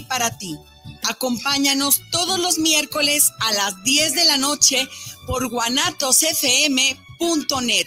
para ti. Acompáñanos todos los miércoles a las 10 de la noche por guanatosfm.net.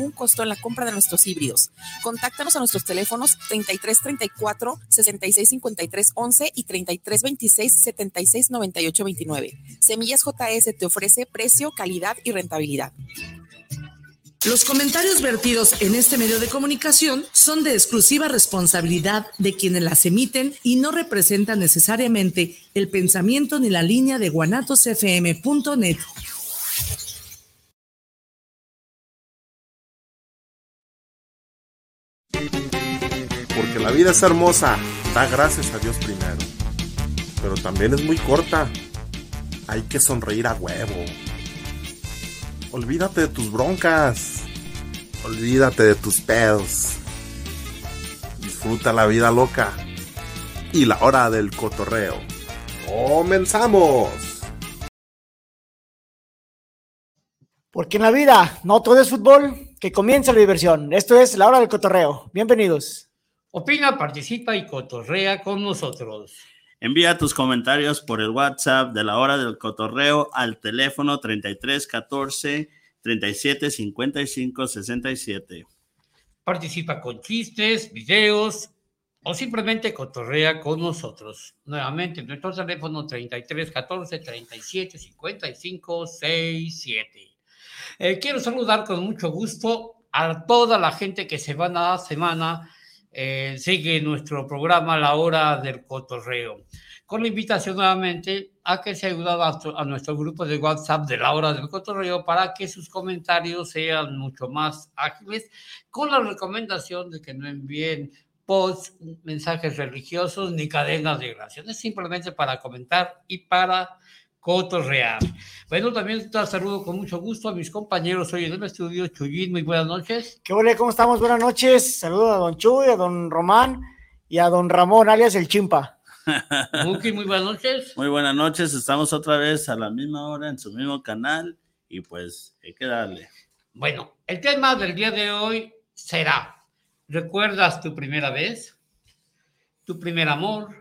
un costo en la compra de nuestros híbridos. Contáctanos a nuestros teléfonos 3334 6653 11 y 3326 7698 29. Semillas JS te ofrece precio, calidad y rentabilidad. Los comentarios vertidos en este medio de comunicación son de exclusiva responsabilidad de quienes las emiten y no representan necesariamente el pensamiento ni la línea de guanatosfm.net. la vida es hermosa, da gracias a Dios primero. Pero también es muy corta. Hay que sonreír a huevo. Olvídate de tus broncas. Olvídate de tus pedos. Disfruta la vida loca. Y la hora del cotorreo. ¡Comenzamos! Porque en la vida no todo es fútbol, que comienza la diversión. Esto es la hora del cotorreo. Bienvenidos. Opina, participa y cotorrea con nosotros. Envía tus comentarios por el WhatsApp de la hora del cotorreo al teléfono 33 14 37 55 67. Participa con chistes, videos o simplemente cotorrea con nosotros. Nuevamente, nuestro teléfono 33 14 37 55 67. Eh, quiero saludar con mucho gusto a toda la gente que semana a semana eh, sigue nuestro programa La Hora del Cotorreo. Con la invitación nuevamente a que se ayude a, nuestro grupo de WhatsApp de La Hora del Cotorreo para que sus comentarios sean mucho más ágiles, con la recomendación de que no envíen posts, mensajes religiosos ni cadenas de oraciones, simplemente para comentar y para Real. Bueno, también te saludo con mucho gusto a mis compañeros hoy en el estudio. Chuyín, muy buenas noches. ¿Qué ole? ¿Cómo estamos? Buenas noches. Saludo a don Chuy, a don Román y a don Ramón, alias el Chimpa. Muki, muy buenas noches. Muy buenas noches. Estamos otra vez a la misma hora en su mismo canal y pues hay que darle. Bueno, el tema del día de hoy será, ¿recuerdas tu primera vez? ¿Tu primer amor?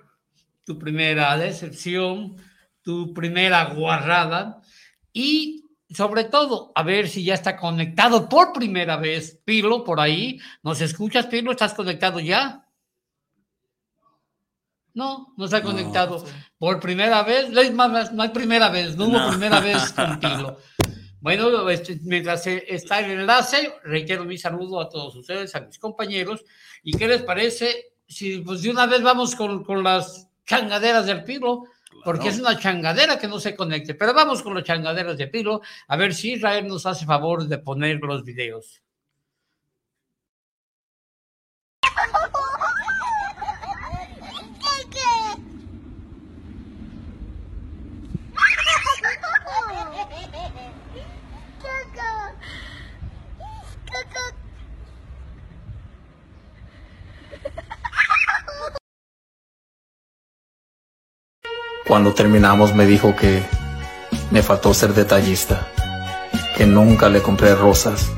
¿Tu primera decepción? Tu primera guarrada y sobre todo, a ver si ya está conectado por primera vez Pilo por ahí. ¿Nos escuchas, Pilo? ¿Estás conectado ya? No, no está conectado. Por primera vez, no hay primera vez, no hubo primera vez con Pilo. Bueno, este, mientras está el enlace, reitero mi saludo a todos ustedes, a mis compañeros. ¿Y qué les parece si pues de una vez vamos con, con las changaderas del Pilo? Porque es una changadera que no se conecte. Pero vamos con los changaderos de Pilo, a ver si Israel nos hace favor de poner los videos. Cuando terminamos me dijo que me faltó ser detallista, que nunca le compré rosas.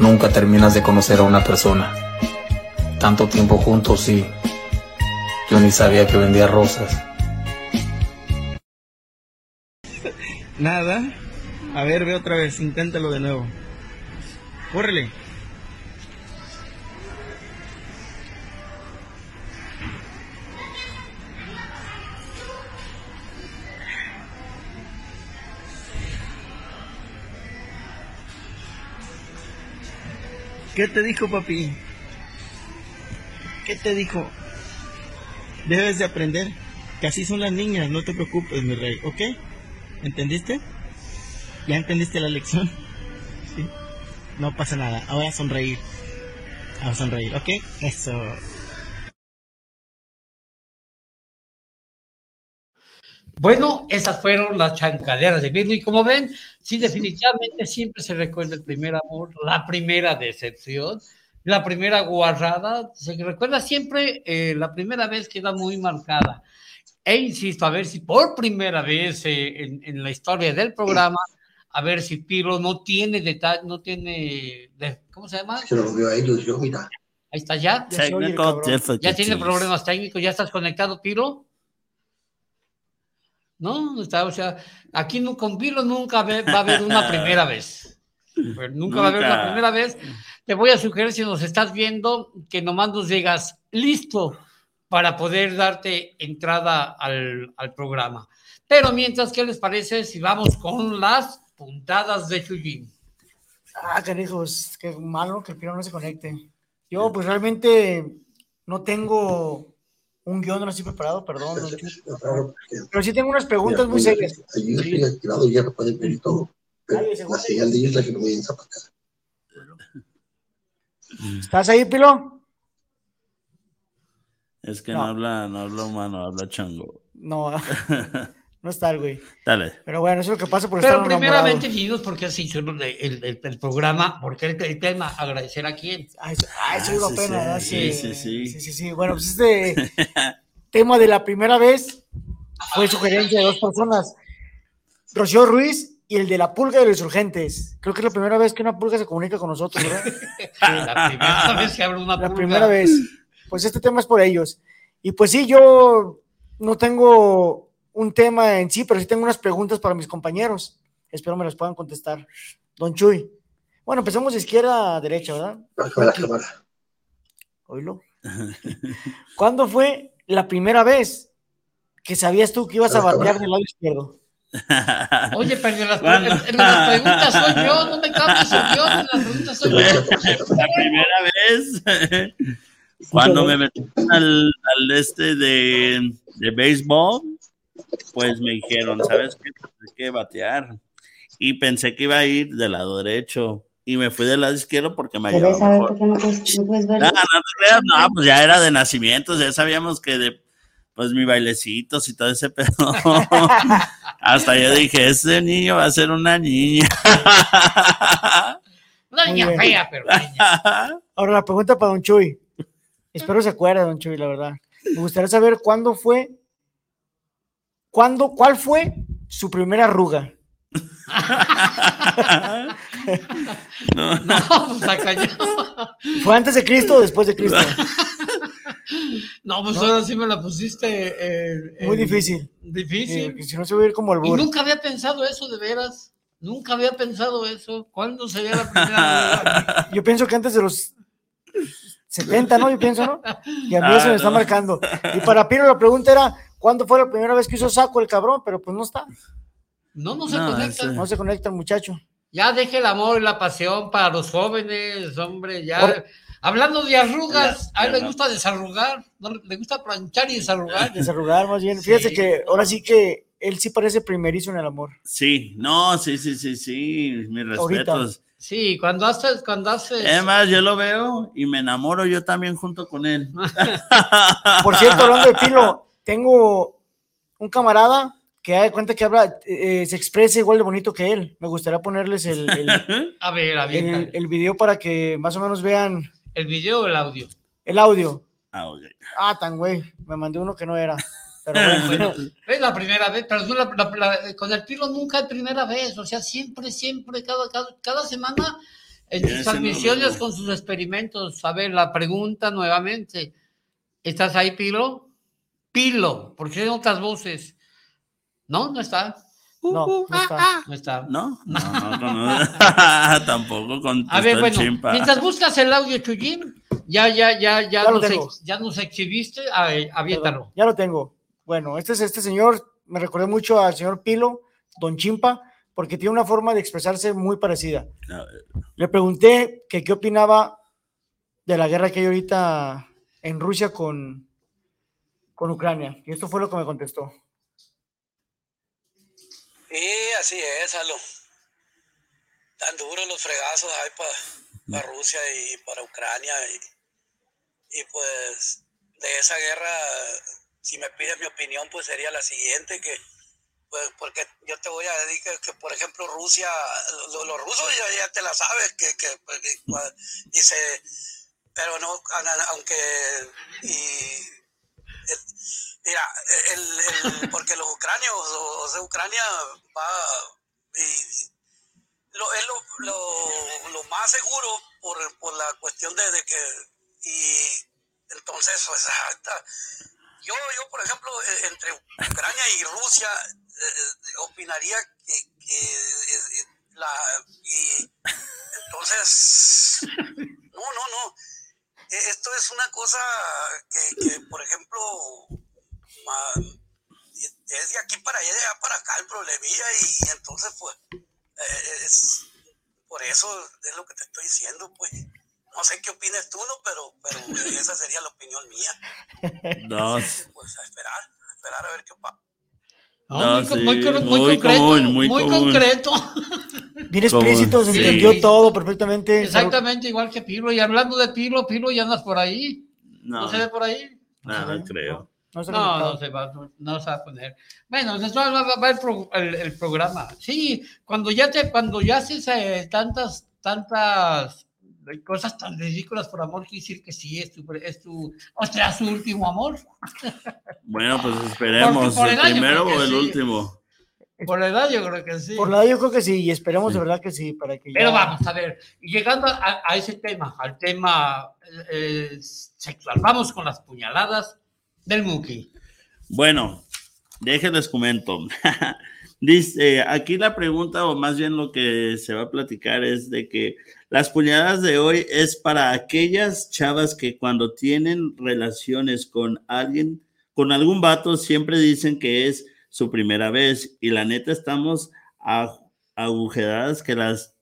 Nunca terminas de conocer a una persona. Tanto tiempo juntos y yo ni sabía que vendía rosas. Nada. A ver, ve otra vez, inténtalo de nuevo. Córrele. ¿Qué te dijo papi? ¿Qué te dijo? Debes de aprender que así son las niñas, no te preocupes, mi rey, ¿ok? ¿Entendiste? ¿Ya entendiste la lección? ¿Sí? No pasa nada, ahora sonreír. Ahora sonreír, ¿ok? Eso. Bueno, esas fueron las chancaderas de Virgo y como ven, sí, definitivamente siempre se recuerda el primer amor, la primera decepción, la primera guarrada, se recuerda siempre eh, la primera vez queda muy marcada. E insisto, a ver si por primera vez eh, en, en, la historia del programa, a ver si Piro no tiene detalle, no tiene, de, ¿cómo se llama? Se lo vio ahí, yo, mira. Ahí está ya. Ya tiene problemas técnicos, ya estás conectado, Piro. No, está, o sea, aquí no, con Pilo nunca va a haber una primera vez. Nunca, nunca, va a haber una primera vez. Te voy a sugerir, si nos estás viendo, que nomás nos llegas listo para poder darte entrada al, al programa. Pero mientras, ¿qué les parece si vamos con las puntadas de Chuyín? Ah, canijos, qué malo que el Piro no se conecte. Yo, pues realmente no tengo un guion no así preparado, perdón. No, pero sí tengo unas preguntas muy serias. Allí estoy activado y ya lo pueden ver y todo. Pero la señal de ellos es la que no voy a zapatar. ¿Estás ahí, Pilo? Es que no, no habla, no habla humano, habla chango. No, no está el güey. Dale. Pero bueno, eso es lo que pasa por Pero estar primeramente, dinos por qué has hecho el, el, el, el programa, porque el, el, tema, agradecer a quién. Ay, eso, ay, eso iba sí, pena, sí, sí, sí, sí, sí, sí. Bueno, pues este tema de la primera vez fue sugerencia de dos personas, Rocío Ruiz y el de la pulga de los insurgentes. Creo que es la primera vez que una pulga se comunica con nosotros, ¿verdad? la primera vez que habla una La pulga. primera vez. Pues este tema es por ellos. Y pues sí, yo no tengo un tema en sí, pero sí tengo unas preguntas para mis compañeros. Espero me las puedan contestar. Don Chuy. Bueno, empezamos de izquierda a derecha, ¿verdad? la cámara. Oílo. ¿Cuándo fue la primera vez que sabías tú que ibas a batear del lado izquierdo? Oye, pero en las, en, en las preguntas soy yo, no me cambies el yo, en las preguntas soy yo. La primera vez, cuando me metí al, al este de, de béisbol, pues me dijeron, ¿sabes qué? Pues hay que batear. Y pensé que iba a ir del lado derecho. Y me fui del lado izquierdo porque me ¿Querés ayudaba saber mejor. por qué no puedes, no puedes ver? No, no no, pues ya era de nacimiento, ya sabíamos que de, pues mi bailecitos y todo ese pedo. Hasta yo dije, ese niño va a ser una niña. Una Muy niña bien. fea, pero niña. Ahora la pregunta para Don Chuy. Espero se acuerde, Don Chuy, la verdad. Me gustaría saber cuándo fue, cuándo, cuál fue su primera arruga. No. No, pues. ¿Fue antes de Cristo o después de Cristo? No, pues ahora sí me la pusiste. eh, Muy eh, difícil. Difícil. Eh, si no se va a ir como al Y burro. nunca había pensado eso, de veras. Nunca había pensado eso. ¿Cuándo sería la primera? Yo pienso que antes de los 70, ¿no? Yo pienso, ¿no? Y a mí Ah, eso me está marcando. Y para Pino la pregunta era, ¿cuándo fue la primera vez que hizo saco el cabrón? Pero pues no está. No, no se No, conecta. No se conecta el muchacho. Ya deje el amor y la pasión para los jóvenes, hombre, ya. Hablando de arrugas, Ya, a él le gusta desarrugar, no, le gusta planchar y desarrugar. Desarrugar más bien. Fíjate Sí. que ahora sí que él sí parece primerizo en el amor. Sí, no, sí, sí, sí, sí, mis Ahorita. respetos. Sí, cuando haces, cuando haces. Es más, yo lo veo y me enamoro yo también junto con él. Por cierto, hablando de Pilo, tengo un camarada que da de cuenta que habla, eh, se expresa igual de bonito que él. Me gustaría ponerles el, el, A ver, a ver, el- el video para que más o menos vean el video o el audio. el audio. Ah. Ah, tan güey, me mandé uno que no era. Pero bueno, Bueno, es la primera vez, pero no la- la- la- con el pilo nunca es primera vez, o sea, siempre, siempre, cada, cada, cada semana en sus transmisiones no. con sus experimentos. A ver, la pregunta nuevamente. ¿Estás ahí, Pilo? Pilo, porque hay otras voces. No, no está. no, no está. No está. ¿No? No, no, no, no. Tampoco con A ver, bueno, chimpa. mientras buscas el audio, Chuyín, ya, ya, ya, ya, Ya nos, ex- ya nos exhibiste, a ver, aviéntalo. Ya lo tengo. Bueno, este es este señor, me recordé mucho al señor Pilo, Don Chimpa, porque tiene una forma de expresarse muy parecida. Le pregunté que qué opinaba de la guerra que hay ahorita en Rusia con, con Ucrania. Y esto fue lo que me contestó. Sí, así es, Alo. Tan duros los fregazos hay para Rusia y para Ucrania. Y, y pues de esa guerra, si me pides mi opinión, pues sería la siguiente, que pues, porque yo te voy a decir que, que, por ejemplo, Rusia, lo- los rusos ya, ya te la sabes, que, que, pues, que cua- dice, pero no, aunque, y, el- mira, el, el- porque los ucranios, o, o sea, Ucrania va, y, lo, es lo, lo, lo más seguro por, por la cuestión de, de que, y entonces, pues, hasta- yo, yo, por ejemplo, eh, entre Ucrania y Rusia, eh, opinaría que, que, la, y entonces, no, no, no, esto es una cosa que, que, por ejemplo, es de aquí para allá, de allá para acá el problemilla y, y entonces, pues, eh, es, por eso es lo que te estoy diciendo, pues. No sé qué opinas tú, ¿no? Pero, pero esa sería la opinión mía. Dos. Pues a esperar, a esperar a ver qué pasa. No, muy, co- sí, muy co- muy muy concreto, común, muy, muy común. concreto. Bien explícito, se Sí. entendió todo perfectamente. Exactamente igual que Pilo. Y hablando de Pilo, Pilo ya andas por ahí. ¿No, No, se ve por ahí? no, no creo. No, se No, se va, no, no se va a poner. Bueno, entonces va, va- va el, pro- el- el programa. Sí, cuando ya te, cuando ya haces eh, tantas, tantas cosas tan ridículas por amor, quiere decir que sí es tu, es tu, o sea, su último amor. Bueno, pues esperemos. Por ¿El primero o el sí. último? Por la edad, yo creo que sí. Por la yo creo que sí, y esperemos Sí. de verdad que sí, para que Pero ya- vamos a ver, llegando a, a ese tema, al tema eh, sexual, vamos con las puñaladas del Muki. Bueno, déjenles comento. Dice, aquí la pregunta, o más bien lo que se va a platicar, es de que las puñaladas de hoy es para aquellas chavas que cuando tienen relaciones con alguien, con algún vato, siempre dicen que es su primera vez. Y la neta, estamos agujeradas que las,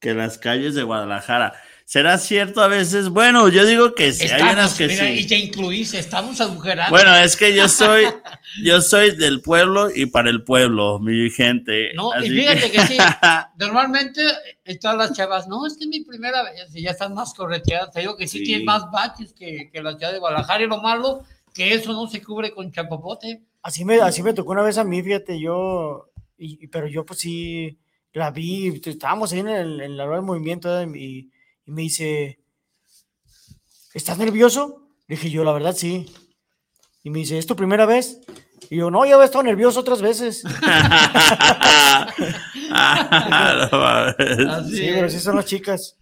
que las calles de Guadalajara. ¿Será cierto a veces? Bueno, yo digo que sí, hay unas que mira, sí. y te incluís, estamos agujerados. Bueno, es que yo soy, yo soy del pueblo y para el pueblo, mi gente. No, y fíjate que sí, normalmente eh, todas las chavas, no, es que es mi primera vez, y ya están más correteadas, te digo que sí, Sí. tienen más baches que, que la ciudad de Guadalajara, y lo malo, que eso no se cubre con chapopote. Así me, así me tocó una vez a mí, fíjate, yo, y, pero yo pues sí, la vi, estábamos ahí en, el, en la hora del movimiento y, y me dice, ¿estás nervioso? Le dije yo, la verdad sí. Y me dice, ¿es tu primera vez? Y yo, no, ya había estado nervioso otras veces. Ah. Así Sí, pero sí son las chicas.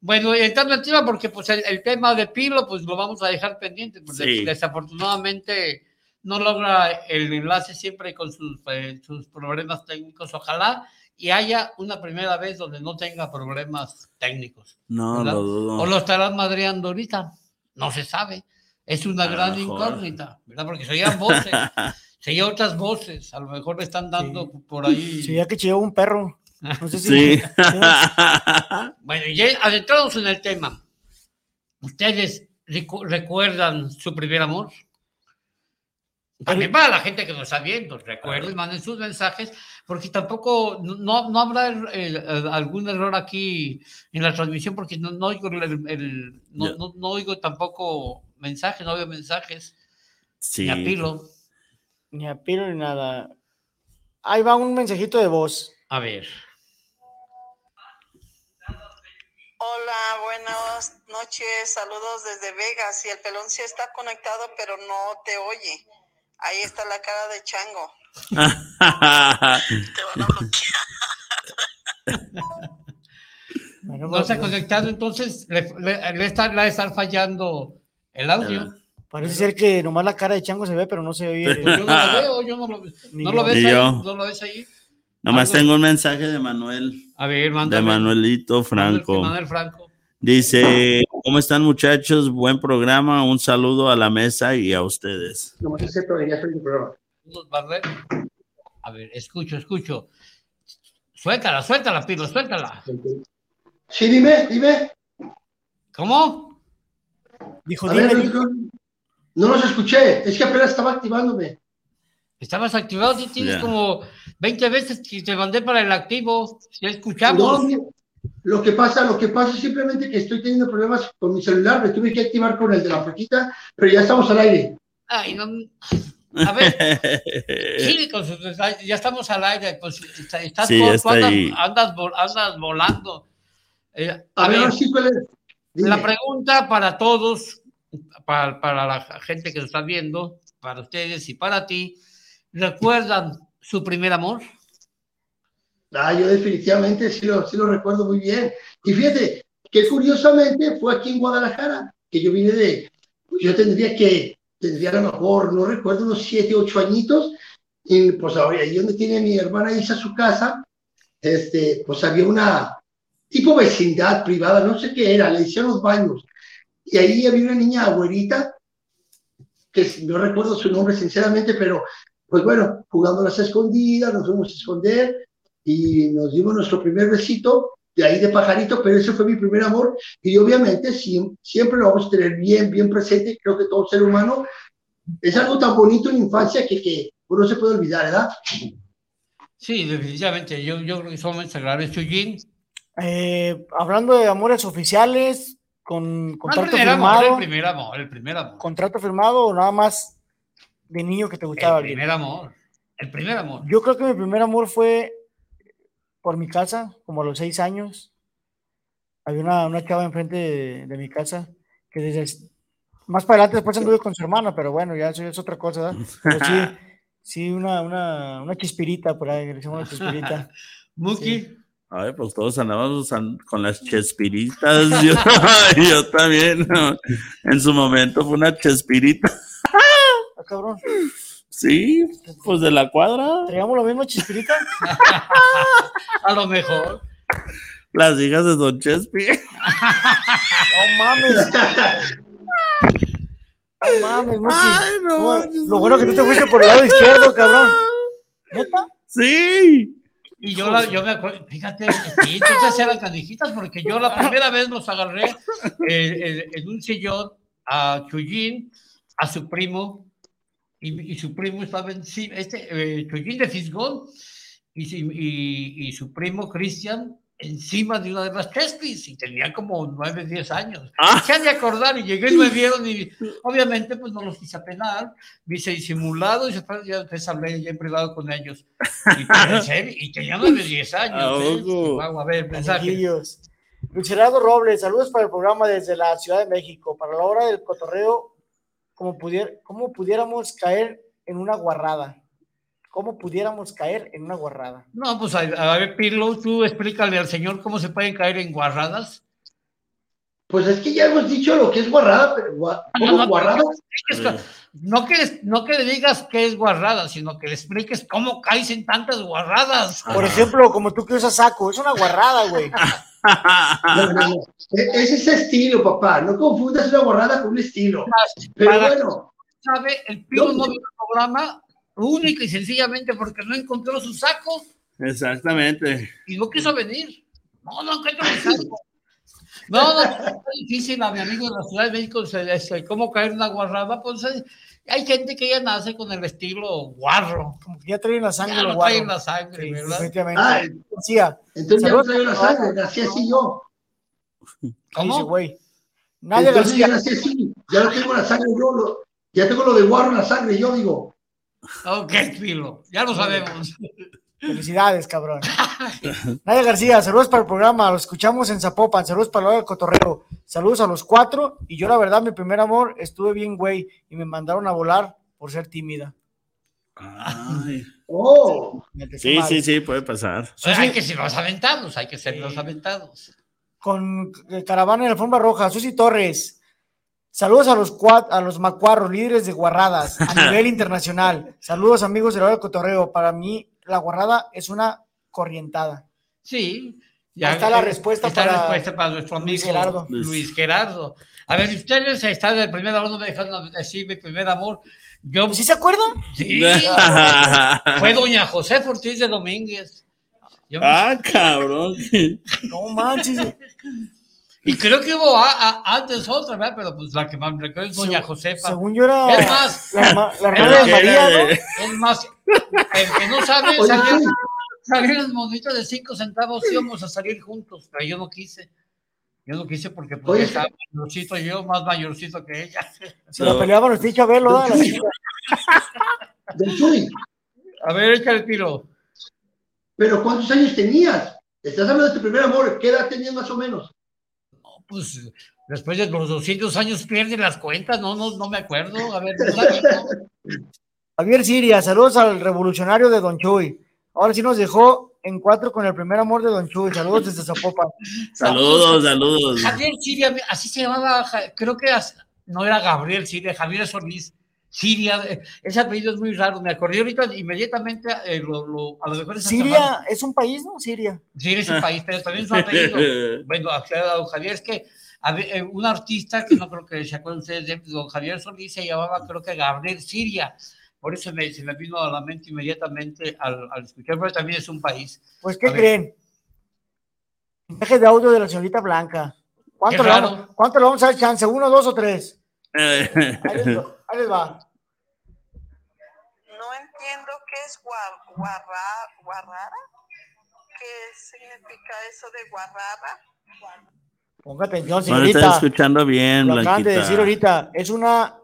Bueno, y entrando en tema, porque pues el, el tema de Pilo, pues lo vamos a dejar pendiente, porque Sí. desafortunadamente no logra el enlace siempre con sus, eh, sus problemas técnicos. Ojalá y haya una primera vez donde no tenga problemas técnicos. No, ¿verdad? lo dudo. O lo estarán madreando ahorita, no se sabe. Es una A gran mejor. incógnita, ¿verdad? Porque se oían voces, se oían otras voces, a lo mejor le están dando por ahí. Sí, ya que chilló un perro. No sé si. Sí. Bueno, y ya adentrados en el tema, ¿ustedes recu- recuerdan su primer amor? También para la gente que nos está viendo, recuerden, manden sus mensajes, porque tampoco, no, no habrá el- el- el- algún error aquí en la transmisión, porque no, no oigo, el- el- no, no- no oigo tampoco mensajes, no veo mensajes, Sí. ni a pilo. Ni a pilo ni nada. Ahí va un mensajito de voz. A ver. Hola, buenas noches, saludos desde Vegas. Y el pelón sí está conectado, pero no te oye. Ahí está la cara de chango. Te van a bloquear. Bueno, No se ha conectado, entonces le, le- le está, le va a estar fallando el audio. Parece ser que nomás la cara de chango se ve, pero no se oye. Pues yo no lo veo, yo no lo, ¿no lo ves Ni ahí, yo. no lo ves ahí. Nomás Algo- tengo un mensaje de Manuel, A ver, de mándame. Manuelito Manuel- Franco. Manuel Franco. Dice, ¿cómo están muchachos? Buen programa, un saludo a la mesa y a ustedes. Nomás acepto que ya estoy en el programa. A ver, escucho, escucho. Suéltala, suéltala, Pilo, suéltala. Sí, dime, dime. ¿Cómo? Dijo, ver, dime, no, no los escuché. Es que apenas estaba activándome. Estabas activado, sí, tienes como 20 veces que te mandé para el activo. Ya No, escuchamos. mira, lo que pasa, lo que pasa es simplemente que estoy teniendo problemas con mi celular. Me tuve que activar con el de la plaquita, pero ya estamos al aire. Ay, no. A ver, sí, con sus ya estamos al aire, pues está- estás Sí, corto, está andas, ahí. andas, vol- andas volando. Eh, A a ver, ver, la pregunta para todos, para, para la gente que nos está viendo, para ustedes y para ti, ¿recuerdan su primer amor? Ah, yo definitivamente sí lo, sí lo recuerdo muy bien. Y fíjate que curiosamente fue aquí en Guadalajara, que yo vine de, yo tendría que, tendría a lo mejor, no recuerdo, unos siete, ocho añitos, y pues ahora ahí donde tiene mi hermana Isa su casa, este, pues había una tipo vecindad privada, no sé qué era, le decían los baños, y ahí había una niña abuelita, que no recuerdo su nombre sinceramente, pero pues bueno, jugando las escondidas, nos fuimos a esconder, y nos dimos nuestro primer besito de ahí de pajarito, pero ese fue mi primer amor y obviamente siem- siempre lo vamos a tener bien, bien presente, creo que todo ser humano es algo tan bonito en la infancia que, que pues, no se puede olvidar, ¿verdad? Sí, definitivamente, yo, yo creo que momentos agradables. Chuyín, Eh, hablando de amores oficiales, con el contrato amor, firmado, el primer amor, el primer amor. contrato firmado o nada más de niño que te gustaba El primer amor, el primer amor. Yo creo que mi primer amor fue por mi casa, como a los seis años. Había una, una chava enfrente de, de mi casa que desde más para adelante después anduve con su hermana, pero bueno, ya eso ya es otra cosa, ¿verdad? Pero sí, sí, una, una, una chispirita por ahí, le decimos una chispirita. Muki, Ay, pues todos andábamos an- con las chespiritas. Yo, yo también. ¿no? En su momento fue una chespirita. Ah, cabrón. Sí, pues de la cuadra. ¿Traíamos lo mismo, chispirita? a lo mejor. Las hijas de Don Chespi. No mames. No mames. Ay, no Lo bueno que tú te fuiste por el lado izquierdo, cabrón. ¿Neta? Sí. Y yo, la, yo me acuerdo, fíjate, sí, entonces eran canijitas, porque yo la primera vez los agarré eh, eh, en un sillón a Chuyín, a su primo, y, y su primo estaba encima, este, eh, de Fisgón, y, y, y su primo Cristian encima de una de las Chespis, y tenía como nueve, diez años. Ah. Se han de acordar, y llegué y me vieron, y obviamente pues no los quise apenar, me hice disimulado, y después ya les hablé ya en privado con ellos. Y, tenía nueve, diez años. Ah, ¿eh? a ver. Luis Gerardo Robles, saludos para el programa desde la Ciudad de México. Para la hora del cotorreo, como, pudier, ¿cómo pudiéramos caer en una guarrada? ¿Cómo pudiéramos caer en una guarrada? No, pues a, a ver, Pirlo, tú explícale al señor cómo se pueden caer en guarradas. Pues es que ya hemos dicho lo que es guarrada, pero gua- No, ¿cómo no, guarrada? Que- no, que les- no que le digas qué es guarrada, sino que le expliques cómo caes en tantas guarradas. Por ejemplo, como tú que usas saco, es una guarrada, güey. No, no, no. E- Es ese estilo, papá. No confundas una guarrada con un estilo. Pero Para- bueno, ¿Sabe? El Pirlo no vino al programa única y sencillamente porque no encontró su saco Exactamente. y no quiso venir. No, no encuentro mi saco. No, no, es difícil a mi amigo de la Ciudad de México se- cómo caer una guarrada. Pues hay gente que ya nace con el estilo guarro. Como que ya trae la sangre Ya lo lo trae guarro. la sangre, Sí, ¿verdad? definitivamente. Ah, Decía, entonces ya no traigo la sangre, nací así yo. Dice, ¿Cómo? güey. Nadia Entonces ya nací así, ya no tengo la sangre yo, lo- ya tengo lo de guarro en la sangre, yo digo. Ok, Pirlo, ya lo sabemos. felicidades, cabrón. Nadia García, saludos para el programa, lo escuchamos en Zapopan, saludos para la hora del cotorreo, saludos a los cuatro, y yo la verdad, mi primer amor, estuve bien, güey, y me mandaron a volar por ser tímida. Ay. Oh, Sí, sí, sí, puede pasar. hay que ser los aventados, hay que ser los aventados. Con Caravana en la Alfombra Roja, Susi Torres. Saludos a los cua- a los macuarros, líderes de guarradas a nivel internacional. Saludos amigos de la hora del cotorreo. Para mí, la guarrada es una corrientada. Sí. Ahí está la respuesta está para la respuesta para nuestro amigo Luis Gerardo. Luis Gerardo. A ver, si ustedes están del primer amor, no me dejan decir mi primer amor. Yo, ¿Sí se acuerdan? Sí. Fue doña José Ortiz de Domínguez. Yo me- Ah, cabrón. No manches. Y creo que hubo a- a- antes otra, ¿verdad? Pero pues la que más me recuerdo es doña Josefa. Según yo era Es más, la, la hermana de María, ¿no? Es más, el que no sabe, salieron, salieron monitas de cinco centavos, íbamos a salir juntos, pero yo no quise. Yo no quise porque pues, Oye, estaba mayorcito yo, más mayorcito que ella. Se la peleaban los tichos a verlo, ¿no? Chuy, A ver, échale el tiro. pero ¿cuántos años tenías? Estás hablando de tu primer amor, ¿qué edad tenías más o menos? Pues después de los 200 años pierden las cuentas, no, no, no me acuerdo. A ver. Javier Siria, saludos al revolucionario de Don Chuy. Ahora sí nos dejó en cuatro con el primer amor de Don Chuy. Saludos desde Zapopan. Saludos, saludos. Javier Siria, así se llamaba, creo que no era Gabriel Siria, Javier Solís. Siria, eh, ese apellido es muy raro, me acordé ahorita inmediatamente, eh, lo, lo- a lo mejor es Siria es un país, ¿no? Siria. Siria es un país, pero también su apellido. Bueno, don Javier es que eh, un artista que no creo que se acuerden ustedes de don Javier Solís se llamaba, creo que Gabriel Siria. Por eso me, se me vino a la mente inmediatamente al, al escuchar, pero también es un país. Pues, ¿qué creen? Mensaje de audio de la señorita Blanca. ¿Cuánto, le vamos, ¿Cuánto le vamos a dar chance? ¿Uno, dos o tres? Ahí les va. Ahí les va. No qué es gua- guarra- guarrara. ¿Qué significa eso de guarrara? Ponga atención, No lo señorita. estás escuchando bien, Lo acaban de decir ahorita. Es una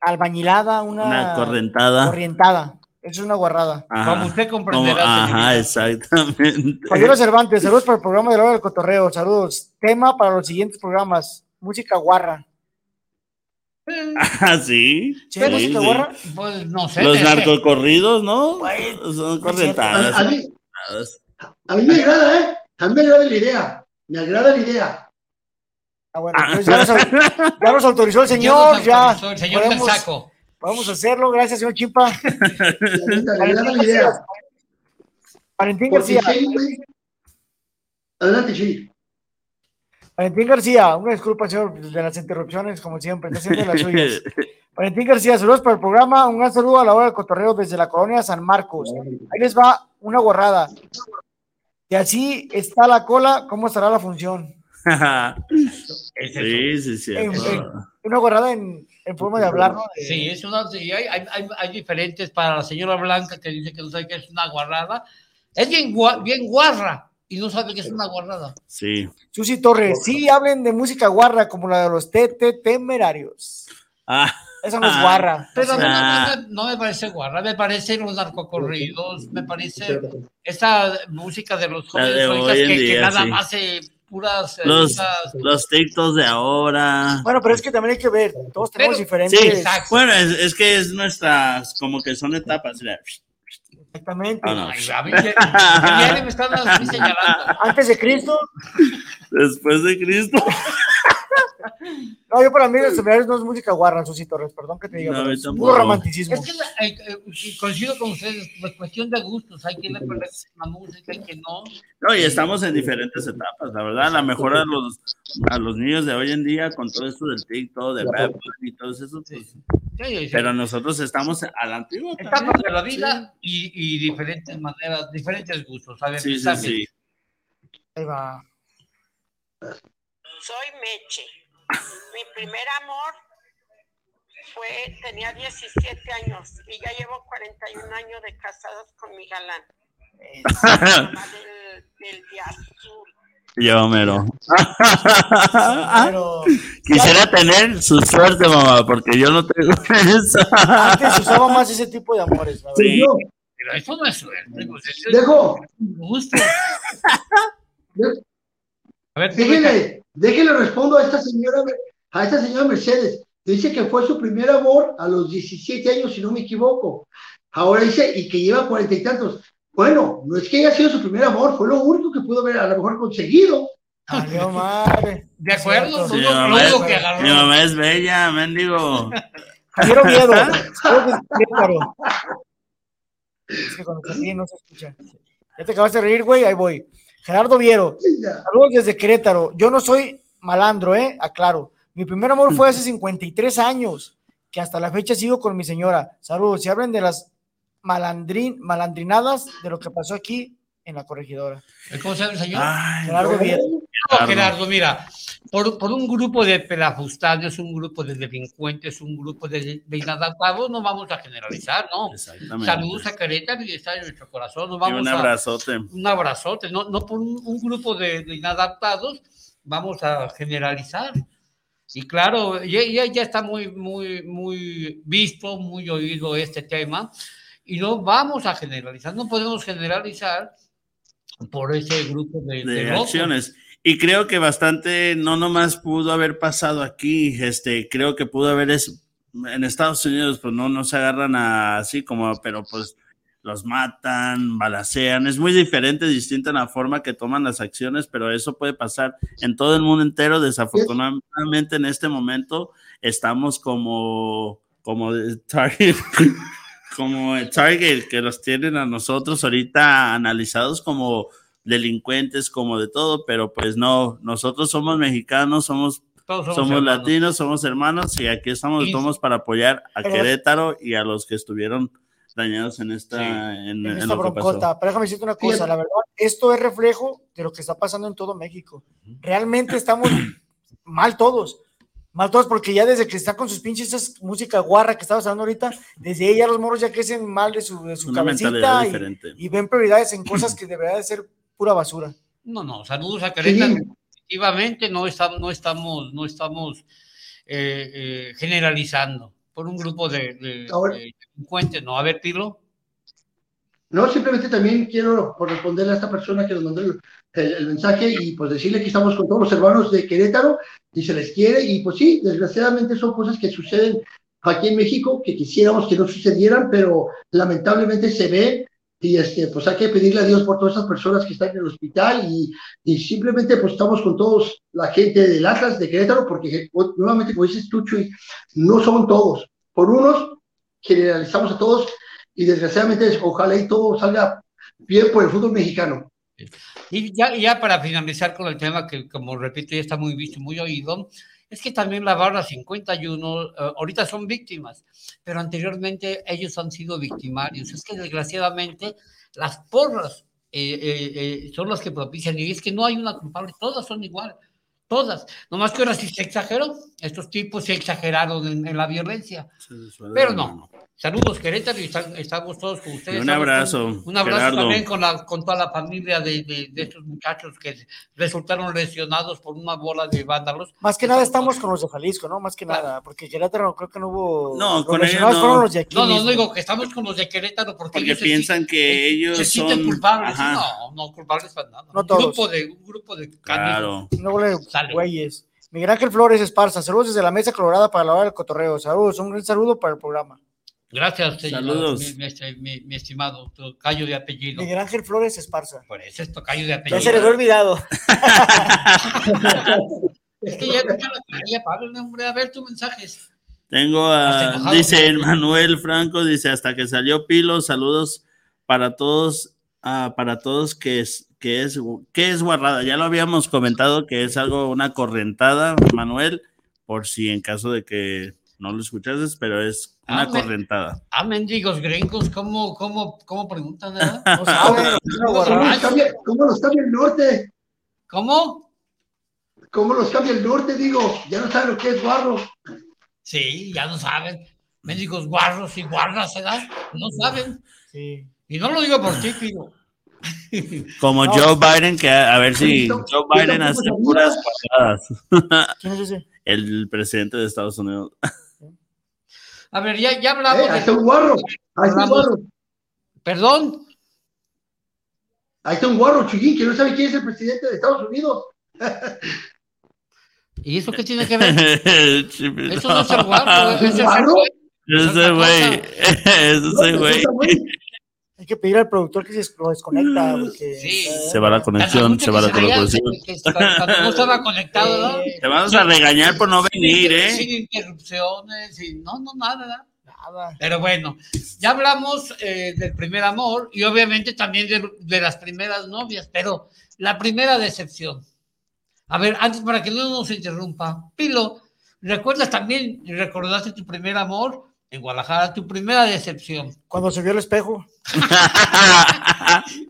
albañilada, una, Una correntada. corrientada. Es una guarrada. Ajá. Como usted comprenderá, Como- Ajá, exactamente. Fabiola Cervantes, saludos para el programa de la hora del cotorreo. Saludos. Tema para los siguientes programas. Música guarra. Ah, sí. ¿Sí, música guarra? Pues no sé. Los narcocorridos, ¿no? Son correntadas. A mí, a mí me agrada, ¿eh? A mí me agrada la idea. Me agrada la idea. Ah, bueno, pues ya, nos, ya nos autorizó el señor. nos Ya, autorizó el señor del saco. Podemos hacerlo. Gracias, señor Chimpa. Me agrada Valentín la idea. García. Sí. Adelante, Chiri. Valentín García, una disculpa, señor, de las interrupciones, como siempre, está haciendo las suyas. Valentín García, saludos para el programa, un gran saludo a la hora del cotorreo desde la colonia San Marcos. Ahí les va una guarrada. Y así está la cola, ¿cómo estará la función? sí, sí, sí. En- en- una guarrada en, en forma de hablar, ¿no? Sí, es una, sí, hay, hay, hay- diferentes para la señora Blanca que dice que no sabe qué es una guarrada. Es bien, gua- bien guarra y no sabe qué es una guarrada. Sí. Susi Torres, sí hablen de música guarra como la de los TT Temerarios. Ah. Esa no es guarra. Pero a mí no- Ah. no, me- no me parece guarra, me parece los narcocorridos, me parece esa música de los jóvenes hoy que, que nada sí. más eh, puras... eh, Los, los TikToks de ahora. Bueno, pero es que también hay que ver, todos tenemos Pero- diferentes. Sí, bueno, es, es que es nuestras, como que son etapas. mira. Exactamente. Ah, no. Ay, a mí ya- ya me están así señalando. Antes de Cristo, Después de Cristo. no, yo para mí los seminarios no es música guarra, Susi Torres, perdón que te diga, No, es puro romanticismo. Es que la- eh, eh, coincido con ustedes, pues cuestión de gustos, hay quien le parece una música y que no. No, y estamos en diferentes etapas, la verdad. A lo mejor a los, a los niños de hoy en día, con todo esto del TikTok, de Bad y todo eso, pues, Sí, sí, sí. pero nosotros estamos a la antigua. etapas de la vida y, y diferentes maneras, diferentes gustos. A ver, Sí, sí, sí. Ahí va. Soy Meche. Mi primer amor fue, tenía 17 años y ya llevo 41 años de casados con mi galán. Mamá del, del de azul. Yo, mero. Pero Quisiera tener su suerte, mamá, porque yo no tengo eso. antes usaba más ese tipo de amores, verdad. Sí. Yo, Pero eso no es suerte, pues eso es dejo, gusto. A ver, déjele, déjele respondo a esta señora, a esta señora Mercedes. Dice que fue su primer amor a los 17 años, si no me equivoco. Ahora dice, y que lleva cuarenta y tantos. Bueno, no es que haya sido su primer amor, fue lo único que pudo haber a lo mejor conseguido. Valió madre. De acuerdo. Sí, mamá único es, que agarró. mi mamá es bella, mendigo. Javier Oviedo. Es que cuando se ríe no se escucha. Ya te acabas de reír, güey, ahí voy. Gerardo Viero, saludos desde Querétaro. Yo no soy malandro, ¿eh? Aclaro. Mi primer amor fue hace 53 años, que hasta la fecha sigo con mi señora. Saludos. Si hablan de las malandrin, malandrinadas de lo que pasó aquí en la corregidora. ¿Cómo se llama el señor? Ay, Gerardo Viero. No, Gerardo, mira, por, por un grupo de pelafustados, un grupo de delincuentes, un grupo de, de inadaptados, no vamos a generalizar, ¿no? Exactamente. Saludos a Querétaro y está en nuestro corazón, no Y vamos un a- abrazote. un abrazote, no, no por un, un grupo de, de inadaptados vamos a generalizar. Y claro, ya, ya, ya está muy, muy, muy visto, muy oído este tema. Y no vamos a generalizar, no podemos generalizar por ese grupo de, de de acciones. Y creo que bastante, no nomás pudo haber pasado aquí, este, creo que pudo haber es, en Estados Unidos, pues no, no se agarran a- así como, pero pues los matan, balacean, es muy diferente, distinta la forma que toman las acciones, pero eso puede pasar en todo el mundo entero, desafortunadamente en este momento estamos como, como target, como target que los tienen a nosotros ahorita analizados como delincuentes, como de todo, pero pues no, nosotros somos mexicanos, somos, Todos somos, latinos, somos hermanos y aquí estamos Y- todos para apoyar a Pero- Querétaro y a los que estuvieron dañados en esta, en, en en esta lo que pasó. broncota. Pero déjame decirte una cosa, la verdad, esto es reflejo de lo que está pasando en todo México. Realmente estamos mal todos. Mal todos, porque ya desde que está con sus pinches esas música guarra que estabas hablando ahorita, desde ya los morros ya crecen mal de su, de su cabecita y ven prioridades en cosas que debería de ser pura basura. No, no, saludos a Querétaro. Efectivamente, no estamos, no estamos, no estamos eh, eh, generalizando por un grupo de, de- Ahora- de delincuentes, ¿no? A ver, Pilo. No, simplemente también quiero por responderle a esta persona que nos mandó el, el- el mensaje y pues decirle que estamos con todos los hermanos de Querétaro y se les quiere y pues sí, desgraciadamente son cosas que suceden aquí en México que quisiéramos que no sucedieran, pero lamentablemente se ve y este, pues hay que pedirle a Dios por todas esas personas que están en el hospital y, y simplemente pues estamos con todos la gente del Atlas de Querétaro porque nuevamente como dices tú Chuy, no son todos, por unos generalizamos a todos y desgraciadamente ojalá y todo salga bien por el fútbol mexicano. Y ya, ya para finalizar con el tema que, como repito, ya está muy visto muy oído, es que también la barra 51 eh, ahorita son víctimas, pero anteriormente ellos han sido victimarios. Es que desgraciadamente las porras eh, eh, eh, son las que propician y es que no hay una culpable, todas son igual, todas. Nomás que ahora sí se exageró, estos tipos se exageraron en, en la violencia, pero no. Saludos Querétaro y están- estamos todos con ustedes. Y un abrazo, con- un abrazo Gerardo. también con, la, con toda la familia de, de- de estos muchachos que resultaron lesionados por una bola de vándalos. Más que nada estamos con los de Jalisco, ¿no? Más que nada, porque Querétaro creo que no hubo. No, los con ellos no. fueron los de aquí. No, no, digo que estamos con los de Querétaro porque, Porque ellos se piensan sienten- que ellos se sienten son- culpables. Ajá. No, no culpables para nada. No un todos. grupo de un grupo de Claro. No güeyes. Miguel Ángel Flores Esparza, saludos desde la mesa colorada para la hora del cotorreo. Saludos, un gran saludo para el programa. Gracias, señor, Saludos. Mi, mi- este, mi- mi estimado tocayo de apellido. Miguel Ángel Flores Esparza. Por eso es tocayo de Ya apellido. se les había olvidado. Es que ya, ya la traía, Pablo, hombre, a ver tus mensajes. Tengo a, dice Manuel Franco, dice, hasta que salió Pilo, saludos para todos, ah, para todos que es, que es, que es guarrada. Ya lo habíamos comentado que es algo, una correntada, Manuel, por si en caso de que no lo escuchases, pero es una Ah, me- correntada. Ah, mendigos gringos, ¿cómo, cómo, cómo preguntan? eh? No saben, ¿Cómo los cambia, cómo los cambia el norte? ¿Cómo? ¿Cómo los cambia el norte? Digo, ya no saben lo que es guarro. Sí, ya no saben. Mendigos guarros y guarras, ¿verdad? No saben. Sí. Y no lo digo por ti, Pilo. Como No. Joe Biden, que a ver si Yo- Joe yo Biden hace puras patadas. ¿Quién es ese? El presidente de Estados Unidos. A ver, ya, ya hablamos. Eh, ahí está un guarro, ahí está un guarro. Perdón. Ahí está un guarro, Chuyín, que no sabe quién es el presidente de Estados Unidos. ¿Y eso qué tiene que ver? Eso no es el guarro, es el ¿Guarro? güey. Ese güey, ese güey. Que pedir al productor que se lo desconecta. Porque, Se va la conexión, se va la conexión. No estaba conectado, ¿no? Te vamos a regañar por no venir, Sin ¿eh? interrupciones, y no, no, nada, nada. Pero bueno, ya hablamos eh, del primer amor y obviamente también de, de las primeras novias, pero la primera decepción. A ver, antes para que no nos interrumpa, Pilo, ¿recuerdas también, recordaste tu primer amor en Guadalajara, tu primera decepción? Cuando se vio el espejo.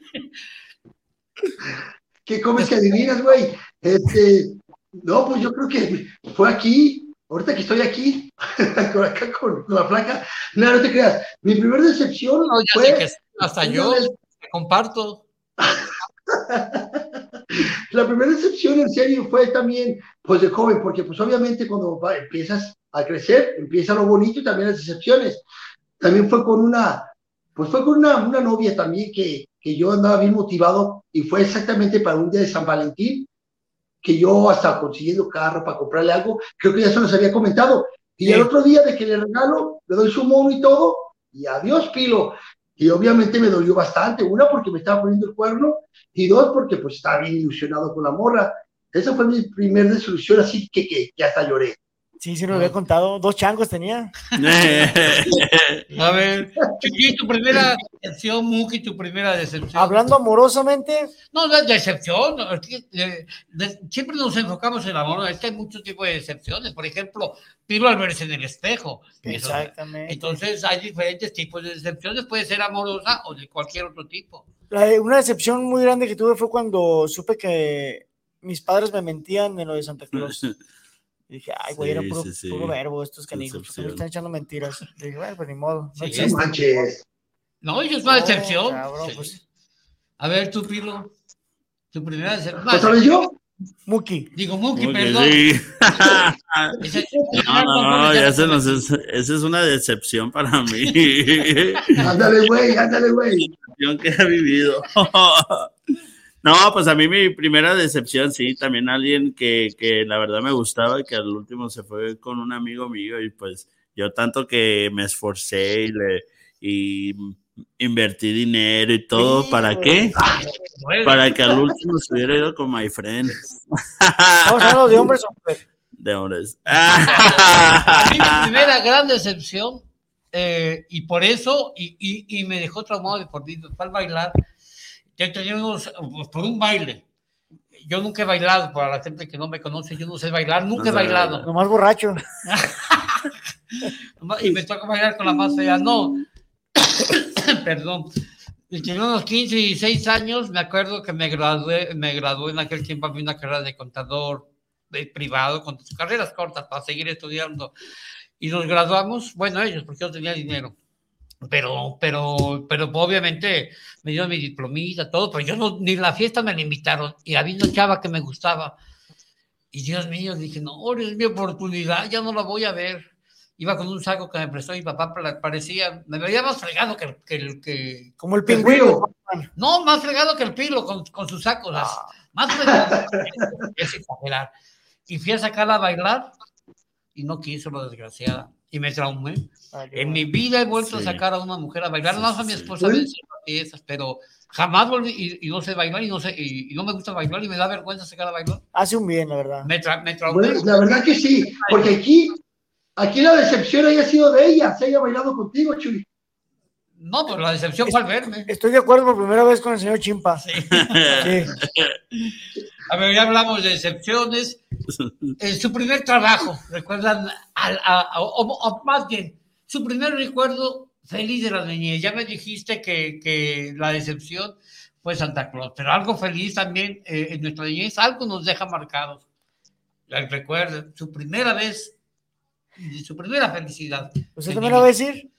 ¿Qué comes que adivinas, güey? Este, no, pues yo creo que fue aquí, ahorita que estoy aquí, con, acá con, la flaca. No, no te creas. Mi primer decepción No, ya fue sé que hasta yo vez- te comparto. la primera decepción en serio fue también, pues de joven, porque pues obviamente cuando empiezas a crecer, empieza lo bonito y también las decepciones. También fue con una, pues fue con una, una novia también que, que yo andaba bien motivado y fue exactamente para un día de San Valentín, que yo hasta consiguiendo carro para comprarle algo, creo que ya se los había comentado. Y el otro día de que le regalo, le doy su mono y todo, y adiós, Pilo. Y obviamente me dolió bastante, una porque me estaba poniendo el cuerno, y dos porque pues estaba bien ilusionado con la morra. Esa fue mi primer desilusión, así que, que, que hasta lloré. Sí, sí, nos había contado. Dos changos tenía. A ver, Chiqui, tu primera decepción, Muki, tu primera decepción. Hablando amorosamente. No, no es decepción. eh, siempre nos enfocamos en amor. Es que hay muchos tipos de decepciones. Por ejemplo, Pilo al verse en el espejo. Eso- Exactamente. entonces, hay diferentes tipos de decepciones. Puede ser amorosa o de cualquier otro tipo. La- una decepción muy grande que tuve fue cuando supe que mis padres me mentían en lo de Santa Claus. Y dije, ay, güey, era Sí, puro, sí, sí. puro verbo estos canijos, porque me están echando mentiras. Y dije, bueno, pues ni modo. No Sí, existe. No manches. No, eso es una decepción. cabrón, Sí. pues. A ver, tú, Pilo. Tu primera decepción. ¿Otra yo? Muki. Digo, Muki, perdón. Ese- No, no, no, ya se nos es, esa es una decepción para mí. Ándale, güey, ándale, güey. decepción que he vivido. No, pues a mí mi primera decepción, sí, también alguien que, que la verdad me gustaba y que al último se fue con un amigo mío y pues yo tanto que me esforcé y le y invertí dinero y todo, ¿para qué? Bueno, Para que al último se hubiera ido con my friend Estamos hablando de hombres o mujeres. de hombres. a mí mi primera gran decepción, eh, y por eso, y, y, y me dejó traumado de por al bailar. Ya teníamos, pues, por un baile. Yo nunca he bailado, para la gente que no me conoce, yo no sé bailar, nunca he No sabe bailado. Nomás borracho. Y me toca bailar con la más fea, no. Perdón. Y tenía unos 15 y 16 años, me acuerdo que me gradué, me gradué en aquel tiempo, había una carrera de contador de privado, con carreras cortas para seguir estudiando. Y nos graduamos, bueno, ellos, porque yo tenía dinero. Pero, pero, pero obviamente me dieron mi diplomita, todo, pero yo no, ni la fiesta me la invitaron. Y había una chava que me gustaba. Y Dios mío, dije, no, es mi oportunidad, ya no la voy a ver. Iba con un saco que me prestó mi papá, parecía, me veía más fregado que, que el que. Como el pingüino. No, más fregado que el pilo con, con sus sacos. las- Más fregado. es exagerar. Y fui a sacarla a bailar y no quiso, lo desgraciada. Y me traumé. En mi vida he vuelto a sacar a una mujer a bailar. No a mi esposa a fiestas, pero jamás volví y, y no sé bailar y no sé y, y no me gusta bailar y me da vergüenza sacar a bailar. Hace un bien, la verdad. Me, tra me traumé. Bueno, la verdad que sí, porque aquí, aquí la decepción haya sido de ella, se haya bailado contigo, Chuy. No, pues la decepción fue al verme. Estoy de acuerdo por primera vez con el señor Chimpa. Sí. A ver, ya hablamos de decepciones. En su primer trabajo, recuerdan, al- a- a- o, más bien, su primer recuerdo feliz de la niñez. Ya me dijiste que, que la decepción fue Santa Claus, pero algo feliz también eh, en nuestra niñez, algo nos deja marcados. Recuerden, su primera vez, su primera felicidad. ¿Usted también la va a decir?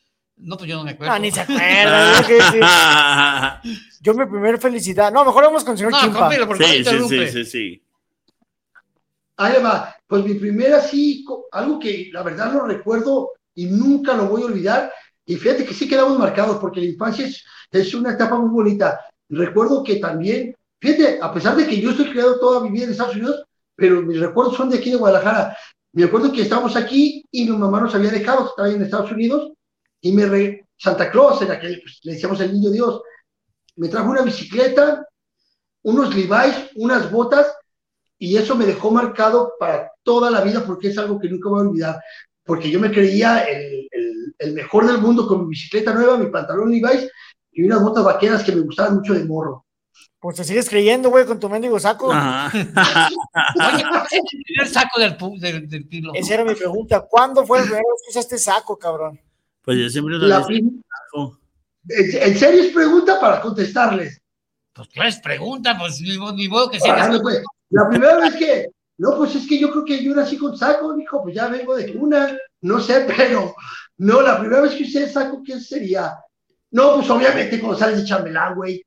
No, pues yo no me acuerdo. No, ni se acuerda. yo decir. Yo mi primer felicidad. No, mejor vamos con el señor No, Chimpa. me Sí, sí, sí, sí, sí. Ahí va, pues mi primera sí, algo que la verdad lo recuerdo y nunca lo voy a olvidar. Y fíjate que sí quedamos marcados porque la infancia es, es una etapa muy bonita. Recuerdo que también, fíjate, a pesar de que yo estoy criado toda mi vida en Estados Unidos, pero mis recuerdos son de aquí de Guadalajara. Me acuerdo que estábamos aquí y mi mamá nos había dejado, estaba en Estados Unidos, y me re... Santa Claus, era que pues, le decíamos el niño Dios, me trajo una bicicleta, unos Levi's, unas botas, y eso me dejó marcado para toda la vida porque es algo que nunca voy a olvidar. Porque yo me creía el, el- el mejor del mundo con mi bicicleta nueva, mi pantalón Levi's y unas botas vaqueras que me gustaban mucho de morro. Pues te sigues creyendo, güey, con tu mendigo saco. Oye, ¿cuál es el primer saco del, del, del pilo? Esa era mi pregunta. ¿Cuándo fue la primera vez que usaste saco, cabrón? Pues yo siempre lo La en, en serio es pregunta para contestarles. Pues tú eres pregunta, pues ni, ni modo que Ah, no, pues, la primera vez que, no, pues es que yo creo que yo nací con saco, dijo, pues ya vengo de cuna, no sé, pero no, la primera vez que usé saco, ¿qué sería? No, pues obviamente cuando sales de chambelán, güey.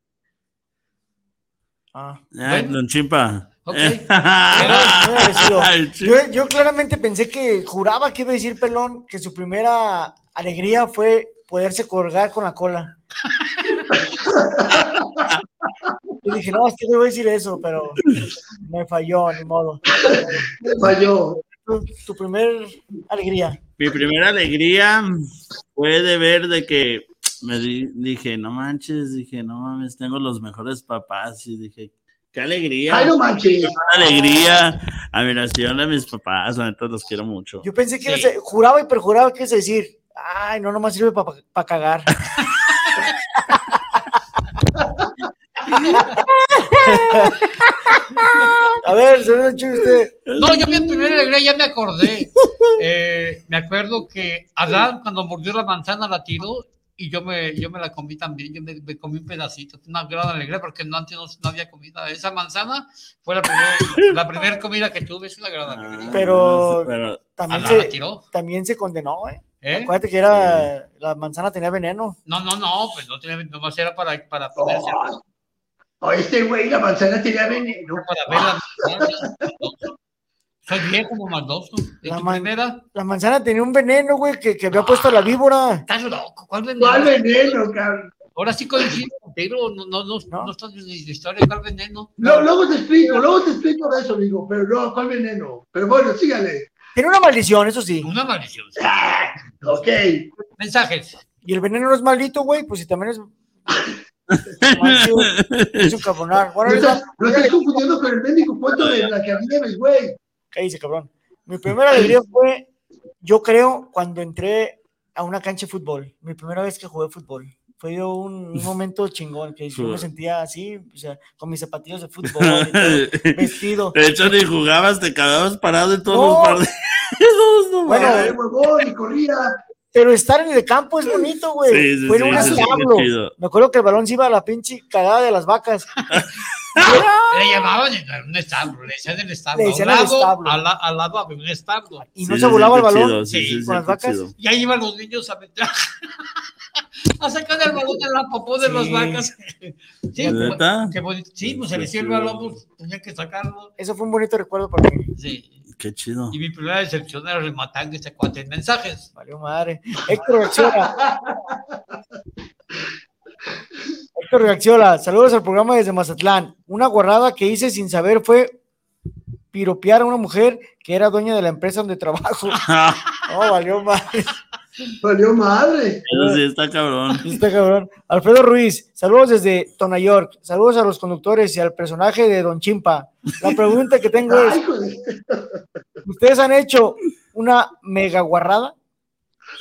Ah. Ah, don Chimpa. Ok. Muy agradecido. Ay, sí. Yo, yo claramente pensé que juraba que iba a decir Pelón que su primera alegría fue poderse colgar con la cola. Y dije, no, es que no voy a decir eso, pero me falló, ni modo. Me falló. Tu, tu primer alegría. Mi primera alegría fue de ver de que me di- dije, no manches, dije, no mames, tengo los mejores papás y dije, qué alegría. Ay, no manches. Qué alegría. Admiración a mis papás, la neta los quiero mucho. Yo pensé que a- juraba y perjuraba que ibas a decir, ay, no, nomás sirve para cagar. a ver, Don Chuy, usted. No, yo mi primera alegría ya me acordé. Eh, me acuerdo que Adán, cuando mordió la manzana, la tiró y yo me, yo me la comí también. Yo me, me comí un pedacito. Una gran alegría porque no, antes no, no había comida. Esa manzana fue la primera la primer comida que tuve. Es una gran alegría. Pero, Pero también, la se, tiró. también se condenó, ¿eh? ¿Eh? Acuérdate que era, la manzana tenía veneno. No, no, no, pues no tenía, nomás era para, para ponerse. Oh, este güey, la manzana tenía veneno. Para ver la manzana. Soy viejo como maldoso. ¿Y La, man- manzana tenía un veneno, güey, que, que había puesto la víbora. Estás loco. ¿Cuál veneno? ¿Cuál veneno, cabrón? Ahora sí coincido contigo. No, no, no, no, estás en la historia. ¿Cuál veneno? No, luego te explico, luego te explico de eso, amigo, pero no, ¿cuál veneno? Pero bueno, sígale. Tiene una maldición, eso sí. Una maldición. Ok. Mensajes. Y el veneno no es maldito, güey, pues si también es. es un No ahorita- estás, no estás confundiendo con el médico cuento de la que güey. Cállese, cabrón. Mi primera alegría fue, yo creo, cuando entré a una cancha de fútbol. Mi primera vez que jugué fútbol. Fue un, un momento chingón, que yo me sentía así, o sea, con mis zapatillos de fútbol, todo, vestido. De hecho, ni jugabas, te quedabas parado en todos No. los partidos. No Bueno. Ay, huevón, y corría. Pero estar en el campo es bonito, güey. Sí, sí, Fue sí, un establo. Me acuerdo que el balón se iba a la pinche cagada de las vacas. Le llamaban en un establo, le decían el establo. Le decían el lado, establo. Al, la- al lado había un establo. Y no se volaba el balón sí, sí, sí, con las vacas. chido. Y ahí iban los niños a meter. a sacar el balón de la popó de Sí. las vacas. Sí, ¿Neta? qué bonito. Sí, pues se le sirve al lobo, tenían que sacarlo. Eso fue un bonito recuerdo para mí. Sí. Qué chido. Y mi primera decepción era el matanga ese cuate en mensajes. Valió madre. Héctor Reacciona. Héctor Reacciona. Saludos al programa desde Mazatlán. Una guarrada que hice sin saber fue piropear a una mujer que era dueña de la empresa donde trabajo. No, valió madre. Valió madre. Eso sí está cabrón. Está cabrón. Alfredo Ruiz, saludos desde Tona York. Saludos a los conductores y al personaje de Don Chimpa. La pregunta que tengo es: ¿Ustedes han hecho una mega guarrada?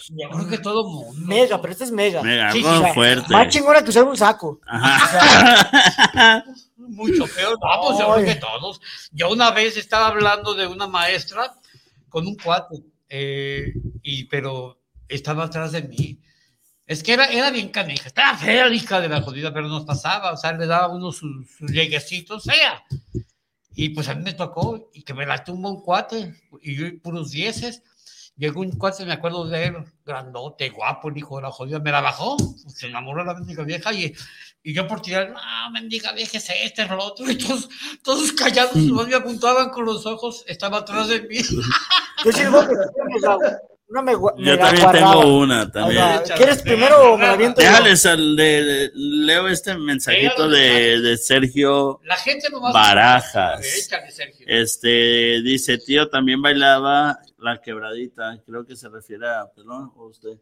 Yo creo que todo mundo. Mega, pero esta es mega. Mega, Sí, o sea, fuerte. Más chingona que usar un saco. Ajá. Mucho peor. Vamos, yo creo que todos. Yo una vez estaba hablando de una maestra con un cuate, eh, y, pero estaba atrás de mí. Es que era, era bien canija, estaba fea la hija de la jodida, pero nos pasaba, o sea, le daba uno sus, sus lleguecitos, fea. Y pues a mí me tocó, y que me la tumba un cuate, y yo puros dieces. Llegó un cuate, me acuerdo de él, grandote, guapo, el hijo de la jodida, me la bajó, pues, se enamoró de la mendiga vieja, y, y yo por tirar, no, mendiga vieja, es este, es lo otro, y todos, todos callados, nomás me apuntaban con los ojos, estaba atrás de mí. Yo una mega, Yo también tengo una también. ¿Quieres primero o me la aviento? Déjales al de, de- leo este mensajito de, de Sergio La gente nomás... Barajas. Échale, Sergio. Este dice, tío, también bailaba la quebradita. Creo que se refiere a Pelón o usted.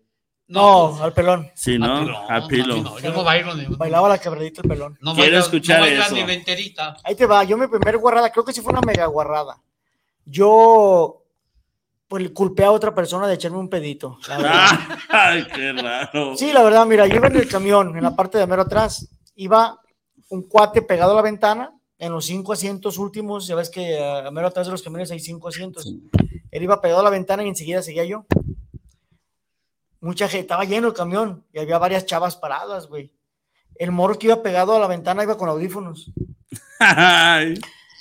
No, al pelón. Sí, ¿no? A Pilón, A Pilo. no, yo no bailo ni... Bailaba la quebradita el pelón. No Quiero baila- escuchar no baila eso. ni venterita. Ahí te va, yo mi primer guarrada, creo que sí fue una mega guarrada. Yo pues culpé a otra persona de echarme un pedito. Ay, qué raro. Sí, la verdad, mira, yo iba en el camión, en la parte de mero atrás, iba un cuate pegado a la ventana, en los cinco asientos últimos, ya ves que a mero atrás de los camiones hay cinco asientos. Él iba pegado a la ventana y enseguida seguía yo. Mucha gente, estaba lleno el camión y había varias chavas paradas, güey. El morro que iba pegado a la ventana iba con audífonos. Ay,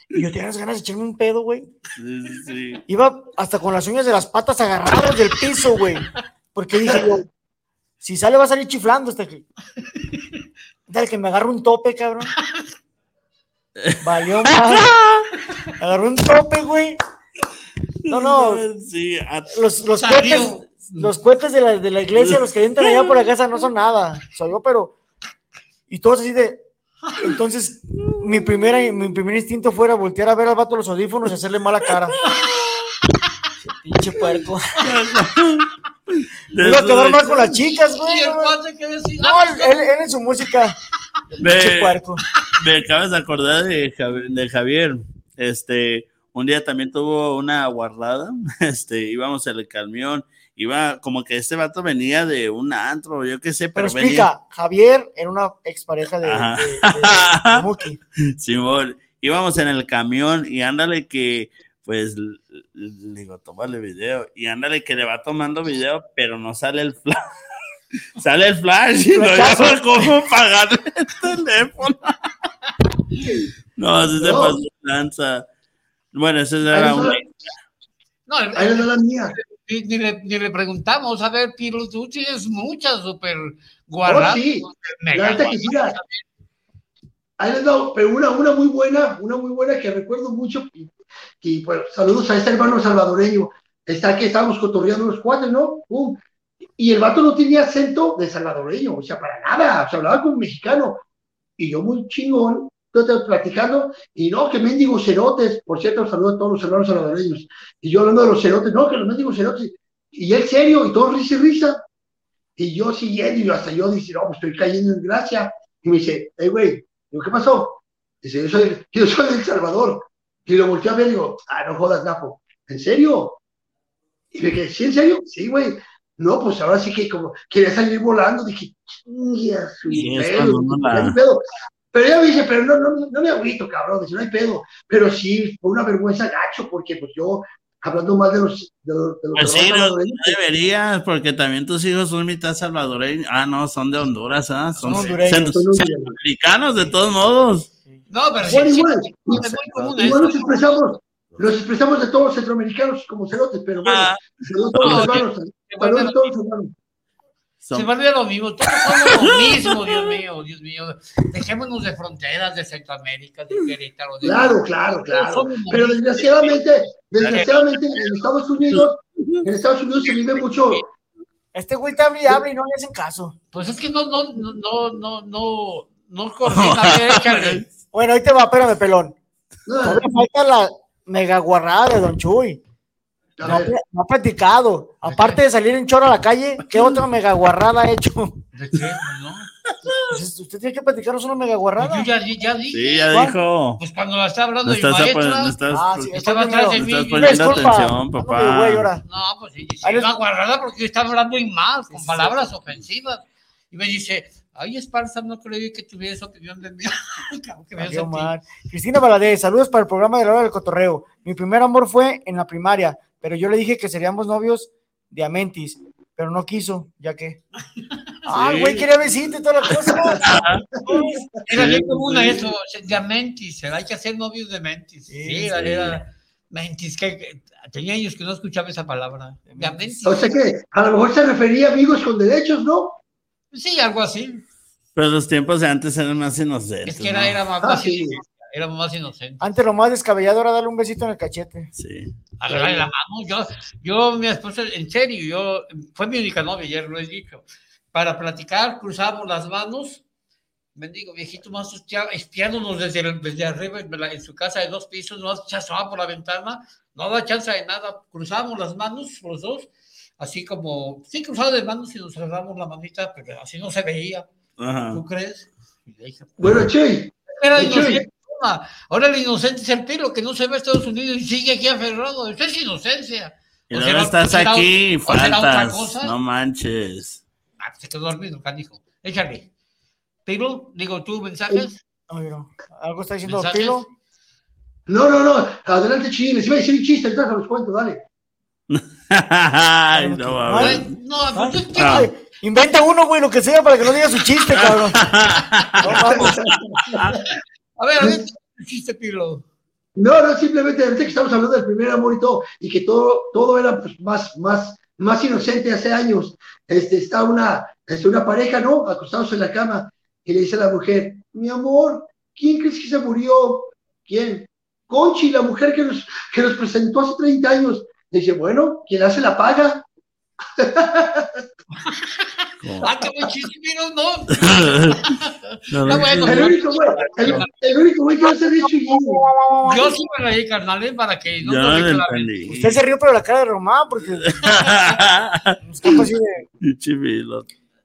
Y yo tenía las ganas de echarme un pedo, güey. sí, sí, sí. Iba hasta con las uñas de las patas agarradas del piso, güey. Porque dije yo, si sale va a salir chiflando hasta que... Dale, que me agarre un tope, cabrón. Valió más. Agarró un tope, güey. No, no. Sí, a- Los, los Salió. cohetes, los cohetes de la, de la iglesia, los que entran allá por la casa, no son nada. Soy yo, pero. Y todos así de. Entonces, mi, primera, mi primer instinto fuera voltear a ver al vato los audífonos y hacerle mala cara. Pinche puerco. Iba a quedar mal con las chicas, güey. No, no, él, él- en su música. Pinche Me, puerco. me acabas de acordar de Javier. Este, un día también tuvo una guardada. Este, íbamos en el camión. Iba como que este vato venía de un antro, yo qué sé, Pero pero, explica, Javier era una expareja de, de, de- de Muki. venía. Simón, íbamos en el camión y ándale que, pues, l- l- digo, tómale video. Y ándale que le va tomando video, pero no sale el flash. Sale el flash y no llama cómo pagar el teléfono. No, así se No. pasó de lanza. Bueno, esa era una. No, va la mía. ni, ni le, ni le preguntamos, a ver, Piro, tú tienes muchas súper Oh, guardadas. sí. mega La neta que sí, la- Ahí les va, pero una, una muy buena, una muy buena que recuerdo mucho. Y, y, pues, saludos a este hermano salvadoreño. Está que estábamos cotorreando los cuates, ¿no? Pum. Y el vato no tenía acento de salvadoreño, o sea, para nada. O sea, hablaba como mexicano. Y yo muy chingón, todo platicando, y no, que mendigos cerotes. Por cierto, saludo a todos los hermanos salvadoreños. Y yo hablando de los cerotes, no, que los mendigos cerotes. Y él serio, y todo risa y risa. Y yo siguiendo, y yo hasta yo dice, no, pues estoy cayendo en gracia. Y me dice, hey, güey, ¿qué pasó? Dice, yo soy, yo soy de El Salvador. Y lo volteé a ver y digo, ah, no jodas, Napo. ¿En serio? Y me quedé, ¿sí, en serio? Sí, güey. No, pues ahora sí que como quería salir volando. Dije, su pedo, Pero ella me dice, pero no, no, no me agüito, cabrón. Dice, no hay pedo. Pero sí, fue una vergüenza gacho, porque pues yo, hablando más de los, de los, de los Pues sí, no, deberías, porque también tus hijos son mitad salvadoreños. Ah, no, son de Honduras, ¿ah? Son, Son hondureños. centroamericanos, de todos modos. No, pero Igual, sí, sí, igual. es muy común Igual nos expresamos, nos expresamos de todos los centroamericanos como cerotes, pero bueno, Ah. saludos a todos los hermanos, saludos a todos los hermanos. Se Son- vuelve lo mismo, todos somos lo mismo, Dios mío, Dios mío. Dejémonos de fronteras de Centroamérica, de Querétaro. de- Claro, claro, claro. Pero desgraciadamente, desgraciadamente en Estados Unidos, en Estados Unidos se vive mucho, Este güey te habla y no le hacen caso. Pues es que no, no, no, no, no, no, no. Bueno, ahí te va, espérame, pelón. no, falta la mega guarrada de Don Chuy. No, ha no platicado. Aparte de salir en choro a la calle, ¿qué otra mega guarrada ha hecho? ¿De qué? Pues no. Pues, Usted tiene que platicarnos una mega Pues guarrada. yo ya, di- ya dije. Sí, ya ¿Cuál? dijo. Pues cuando la está hablando No mi estás, maestra. estás, Ah, sí, estaba atrás de mí. estás y- poniendo Disculpa, atención, papá. güey, ahora. No, pues sí, sí, iba guardada porque está hablando y mal, con palabras sí. ofensivas. Y me dice, ay, Esparza, no creí que tuviera esa opinión de mí. Claro que. Cristina Valadez, saludos para el programa de la hora del cotorreo. Mi primer amor fue en la primaria, pero yo le dije que seríamos novios de Amentis, pero no quiso, ya que. Ah, güey quería besito y toda la cosa. Era bien común eso, de mentis, hay que hacer novios de mentis. Sí, Sí, era, sí. era mentis, que, tenía años que no escuchaba esa palabra. De mentis. o sea que a lo mejor se refería a amigos con derechos, ¿no? Sí, algo así. Pero los tiempos de antes eran más inocentes. Es que era, ¿no? era más, Ah, más sí. Era más inocente. Antes lo más descabellado era darle un besito en el cachete. Sí. Agarrarle la mano. Yo, yo, mi esposa, en serio, yo, fue mi única novia, ayer lo he dicho. Para platicar, cruzábamos las manos. Bendigo, viejito más espiándonos desde, el- desde arriba en, la- en su casa de dos pisos, no se asomaba por la ventana, no da chance de nada. Cruzábamos las manos, los dos, así como, sí, cruzados de manos y nos cerramos la manita, pero así no se veía. Ajá. ¿Tú crees? Y le dije, Bueno, Chuy, era Chuy. Ahora el inocente es el pilo que no se va a Estados Unidos y sigue aquí aferrado. Eso es inocencia. Y ¿O será- estás o será- aquí o otra faltas. cosa? No manches. Ah, se quedó dormido, canijo. Échale. Pilo, digo tú, mensajes. No. Algo está diciendo ¿Mensajes? Pilo. no, no, no, adelante, Chuy, les iba a decir un chiste, entonces los cuento, dale. Ay, no, mames. Ay, no, quiero- ay, inventa uno, güey, lo que sea, para que no diga su chiste, cabrón. No mames. A ver, a ver, ¿qué chiste, Pilo? No, no, simplemente que estamos hablando del primer amor y todo, y que todo, todo era pues, más, más, más inocente hace años. Este, está una, este, una pareja, ¿no? Acostados en la cama, y le dice a la mujer, mi amor, ¿quién crees que se murió? ¿Quién? Conchi, la mujer que nos, que nos presentó hace 30 años. Dice, bueno, quien hace la paga. Ah, qué buen chiste, mira, no. No, no, bueno. El único güey, el, el único güey que va a ser dicho Yo sí me reí, carnal, ¿eh? para que no lo reclamen. entendí. Usted se rió, pero la cara de Román, porque de.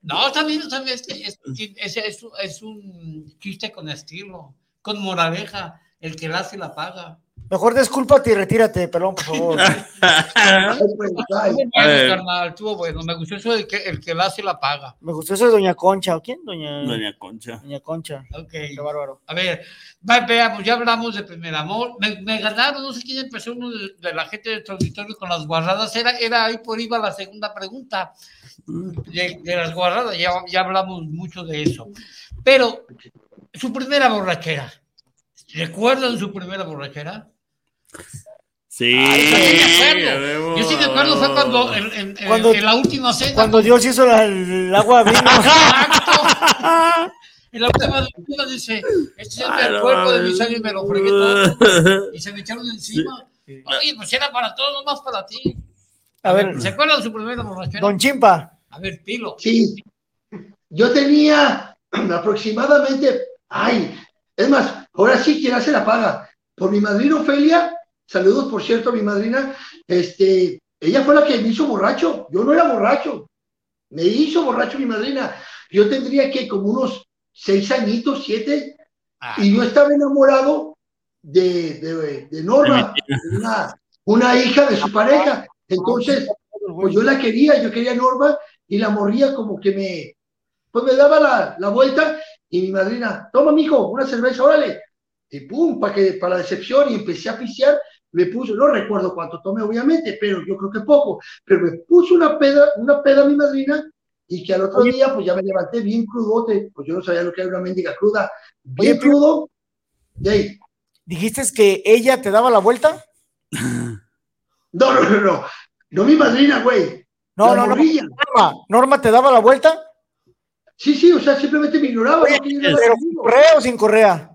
No, también, también es, es, es, es, es un chiste con estilo, con moraleja. El que la hace la paga. Mejor descúlpate y retírate, pelón, por favor. Estuvo bueno, ver. carnal, estuvo bueno. Me gustó eso de que el que la hace la paga. Me gustó eso de Doña Concha. ¿O quién? Doña, Doña Concha. Doña Concha. Ok. Qué bárbaro. A ver, va, veamos, ya hablamos de primer amor. Me, me ganaron, no sé quién empezó uno de, de la gente de nuestro auditorio con las guarradas. Era, era ahí por iba la segunda pregunta de, de las guarradas. Ya, ya hablamos mucho de eso. Pero, su primera borrachera. ¿Recuerdan su primera borrachera? Sí. Yo sí me acuerdo. Yo sí me acuerdo, fue cuando en, en- Cuando- en la última cena. Cuando Dios hizo la- el agua vino. En la última cena dice: Este es Ay, el no cuerpo de mi sangre y me lo fregué todo. Y se me echaron encima. Oye, pues era para todos, no más para ti. A ver, ¿Se acuerdan de su primera borrachera? Don Chimpa. A ver, Pilo. Sí. Yo tenía aproximadamente, ay, es más, ahora sí quien hace la paga. Por mi madrina Ofelia, saludos por cierto a mi madrina, este, ella fue la que me hizo borracho. Yo no era borracho. Me hizo borracho mi madrina. Yo tendría que como unos seis añitos, siete, y yo estaba enamorado de, de, de Norma, una, una hija de su pareja. Entonces, pues yo la quería, yo quería a Norma y la morría como que me, pues me daba la, la vuelta y mi madrina, toma mijo, una cerveza, órale. Y pum, para que, para la decepción y empecé a pisear, me puso, no recuerdo cuánto tomé obviamente, pero yo creo que poco, pero me puso una peda, una peda mi madrina y que al otro día pues ya me levanté bien crudote, pues yo no sabía lo que era una mendiga cruda, bien Oye, crudo, y ahí, ¿Dijiste que ella te daba la vuelta? no, no, no, no, no mi madrina, güey, No, la no, no. Norma, ¿Norma te daba la vuelta? Sí, sí, o sea, simplemente me ignoraba. no quería nada ¿Pero con correa o sin correa?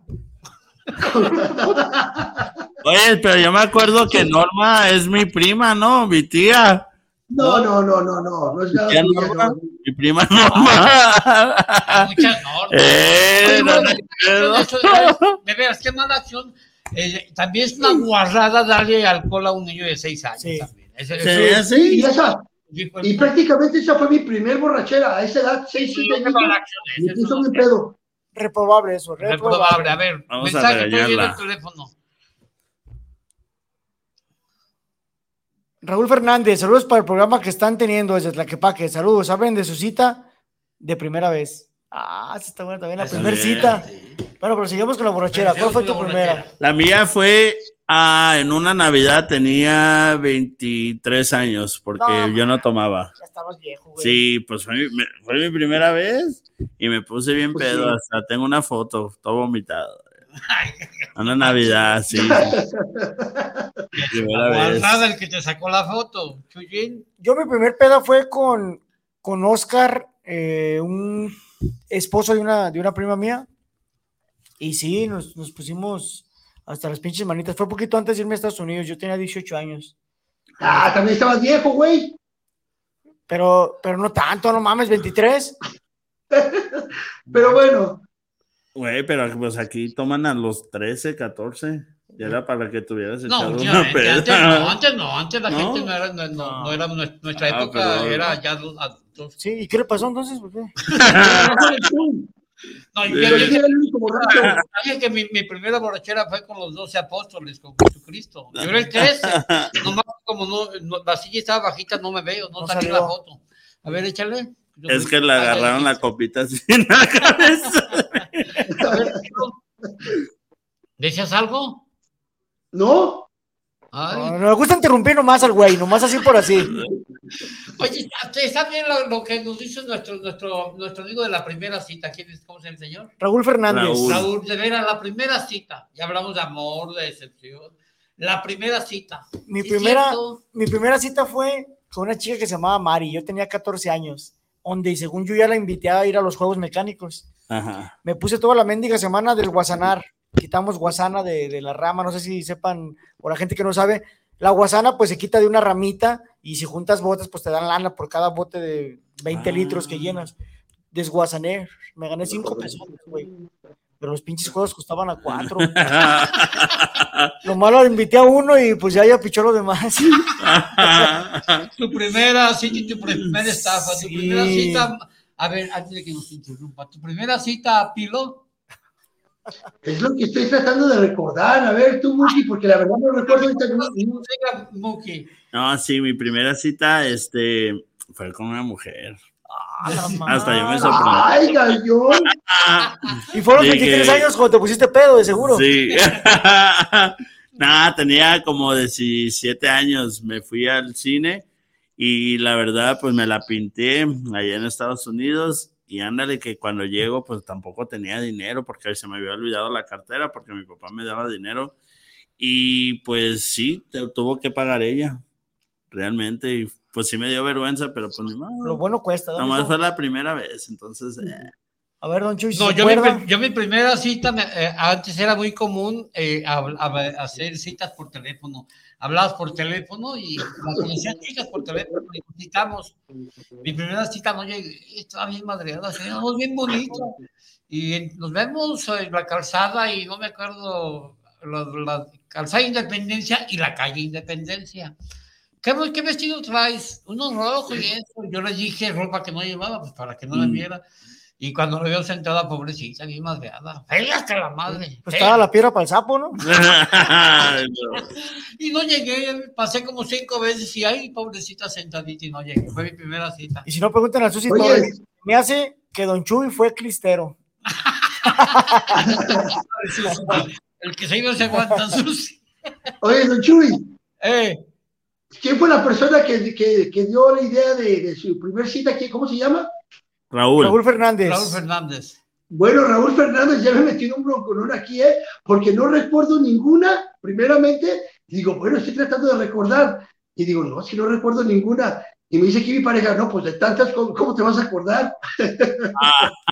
Oye, pero yo me acuerdo que Norma es mi prima, ¿no? Mi tía. No, no, no, no, no, no es ¿Tía tuya, Norma? no. Mi prima Norma. Muchas normas. Eh, Oye, no de- De veras, qué mala acción. Eh, también es una guarrada darle alcohol a un niño de seis años. Sí. También. Sí, Sí, y esa, fue- y prácticamente esa fue mi primer borrachera, a esa edad, seis, siete años, acción es, me puso no sé. pedo. Reprobable eso, reprobable. Reprobable. A ver, Vamos a mensaje, estoy viendo el teléfono. Raúl Fernández, saludos para el programa que están teniendo desde Tlaquepaque. Saludos, hablen de su cita de primera vez. Ah, sí está bueno también la primera cita. Bueno, pero sigamos con la borrachera. ¿Cuál fue tu primera? La mía fue ah, en una Navidad, tenía 23 años, porque No, yo no tomaba. Ya estabas viejo, güey. Sí, pues fue mi, me- fue mi primera vez y me puse bien Pues pedo. sí. Hasta tengo una foto, todo vomitado. Una Navidad, sí. primera el que te sacó la foto. Chuyín. Yo mi primer peda fue con, con Oscar, eh, un esposo de una, de una prima mía. Y sí, nos, nos pusimos hasta las pinches manitas. Fue poquito antes de irme a Estados Unidos. Yo tenía 18 años. Ah, también estabas viejo, güey. Pero, pero no tanto, no mames, 23. Pero bueno, Güey, pero pues aquí toman a los 13, 14. Y era para que tuvieras No, echado una últimamente, peda. antes no, antes no, antes la ¿No? gente no era, no, no- no era nuestra, Ah, época, perdón. era ya. Sí, ¿y qué le pasó entonces? ¿Por qué? No, yo, pero yo- yo dije que mi, mi primera borrachera fue con los 12 apóstoles, con Jesucristo. Yo era el 13. Nomás como no, no- la silla estaba bajita, no me veo, no, No salió. la foto. A ver, échale. Es que le agarraron la copita así en la cabeza. ¿Decías algo? ¿No? Ay. No, nos gusta interrumpir nomás al güey, nomás así por así. Oye, está- bien lo, lo que nos dice nuestro, nuestro, nuestro amigo de la primera cita. ¿Quién es? ¿Cómo se llama el señor? Raúl Fernández. Raúl. Raúl, de veras, la primera cita. Ya hablamos de amor, de decepción. La primera cita. Mi Sí, primera, mi primera cita fue con una chica que se llamaba Mari. Yo tenía 14 años, donde según yo ya la invité a ir a los juegos mecánicos. Ajá. Me puse toda la mendiga semana del guasanar. Quitamos guasana de, de la rama, no sé si sepan, o la gente que no sabe, la guasana pues se quita de una ramita y si juntas botes pues te dan lana por cada bote de 20 litros que llenas. Desguasané, me gané 5 pesos, güey. Pero los pinches juegos costaban a 4. Lo malo, invité a uno y pues ya ya pichó los demás. tu primera cita y tu primera estafa, tu primera cita. A ver, antes de que nos interrumpa, tu primera cita a Pilo. Es lo que estoy tratando de recordar. A ver, tú, Muki, porque la verdad no recuerdo ahorita. No, sí, mi primera cita, este, fue con una mujer. Hasta yo me sorprendí. ¡Ay, gallón! Y fueron Sí, 23 que- años cuando te pusiste pedo, de seguro. Sí. Nada, tenía como 17 años. Me fui al cine y la verdad, pues me la pinté allá en Estados Unidos. Y ándale, que cuando llego, pues tampoco tenía dinero porque se me había olvidado la cartera porque mi papá me daba dinero. Y pues sí, te- tuvo que pagar ella, realmente. Y pues sí me dio vergüenza, pero pues ni modo. Lo bueno cuesta. ¿no? Nomás fue la primera vez, entonces. eh. A ver, don Chuy, ¿se No, yo mi, yo mi primera cita, me- eh, antes era muy común eh, hab- hacer citas por teléfono. Hablabas por teléfono y las conocían chicas por teléfono y nos citamos. Mi primera cita no llegué, estaba bien madreada, éramos bien bonita. Y nos vemos en la calzada y no me acuerdo, la, la calzada Independencia y la calle Independencia. ¿Qué, qué vestido traes? Uno rojo y eso. Yo le dije ropa que no llevaba, pues para que no me Mm. viera. Y cuando me vio sentada, pobrecita, bien madreada. Fea hasta la madre. Pues fea. estaba la piedra para el sapo, ¿no? Y no llegué, pasé como cinco veces y ay, pobrecita sentadita y no llegué. Fue mi primera cita. Y si no, preguntan a Susi Oye. Torres. Me hace que don Chuy fue clistero. El que se iba se aguanta sus. Oye, don Chuy, Eh, ¿quién fue la persona que, que, que dio la idea de, de su primer cita? ¿Quién- ¿Cómo se llama? Raúl. Raúl Fernández. Raúl Fernández. Bueno, Raúl Fernández ya me metió en un broncolón aquí, ¿eh? Porque no recuerdo ninguna, primeramente. Digo, bueno, estoy tratando de recordar. Y digo, no, si no recuerdo ninguna. Y me dice que mi pareja, no, pues de tantas, ¿cómo, cómo te vas a acordar?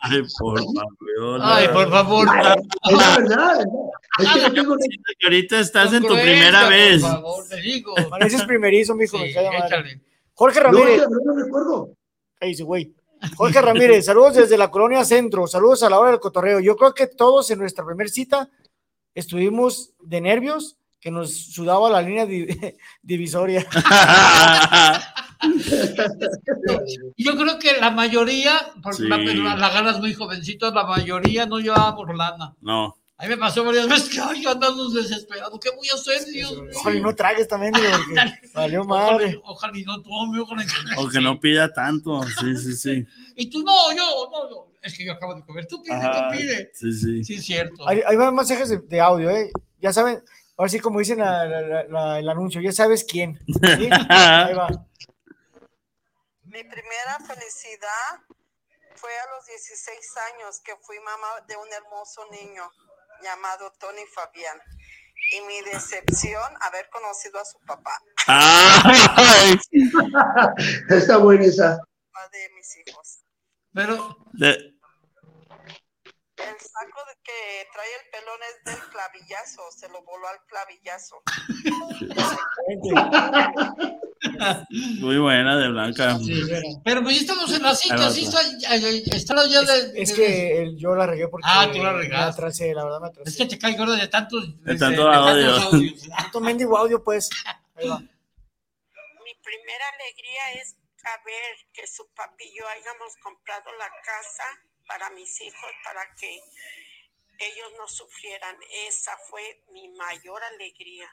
Ay, por favor. Ay, por favor. Es la verdad. Es que no tengo Que ahorita estás en tu primera por vez. favor, te digo. Pareces primerizo, mijo. Sí. Jorge Ramírez. no, no recuerdo. Ahí dice, güey. Jorge Ramírez, saludos desde la colonia Centro, saludos a la hora del cotorreo. Yo creo que todos en nuestra primera cita estuvimos de nervios, que nos sudaba la línea di- divisoria. Yo creo que la mayoría, porque Sí. la, la, la ganas muy jovencitos, la mayoría no llevábamos lana. No. A mí me pasó varias veces que ay, andamos desesperados. ¿Qué voy a hacer, Dios mío? Ojalá y no tragues también, valió madre. Ojalá, y no tome, ojalá y O que no pida tanto. Sí, sí, sí. Y tú, no, yo, no, no. Es que yo acabo de comer. Tú pide, Ajá, tú pide. Sí, sí. Sí, es cierto. Hay, hay más mensajes de, de audio, ¿eh? Ya saben, ahora sí, como dicen la- la- la- la- el anuncio, ya sabes quién. ¿sí? Ahí va. Mi primera felicidad fue a los 16 años que fui mamá de un hermoso niño llamado Tony Fabián. Y mi decepción, haber conocido a su papá, Ay, Está buena esa. papá de mis hijos. Pero, de- El saco de que trae el pelón es del clavillazo, se lo voló al clavillazo. muy buena de Blanca. pero pues ya estamos en la cita, sí está, está ya de, Es de- que el- yo la regué porque Ah, tú la regaste. atrasé, la verdad me Es atrasé. que te cae gorda de tantos, De de- tanto audio. audios. Tanto mendigo audio, pues. Ahí va. Mi primera alegría es saber que su papi y yo hayamos comprado la casa para mis hijos, para que ellos no sufrieran. Esa fue mi mayor alegría.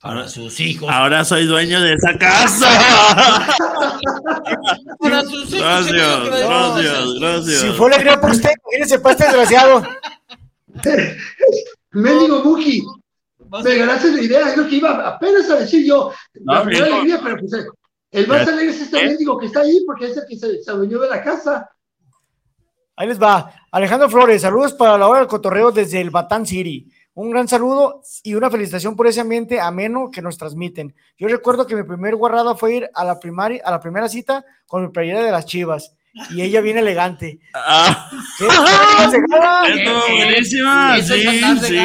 Para sus hijos. Ahora soy dueño de esa casa. Para sus hijos. Gracias, gracias, Si gracias. fue alegría por usted, imagínese para este desgraciado. Mendigo Buki, me ganaste la idea, es lo que iba apenas a decir yo. No, La alegría, pero pues el- más alegre es este ¿Eh? mendigo que está ahí porque es el que se, se adueñó de la casa. Ahí les va. Alejandro Flores, saludos para la hora del cotorreo desde el Batán City. Un gran saludo y una felicitación por ese ambiente ameno que nos transmiten. Yo recuerdo que mi primer guarrada fue ir a la primaria, a la primera cita con mi playera de las Chivas y ella bien elegante. Ah. Buenísima, sí, sí.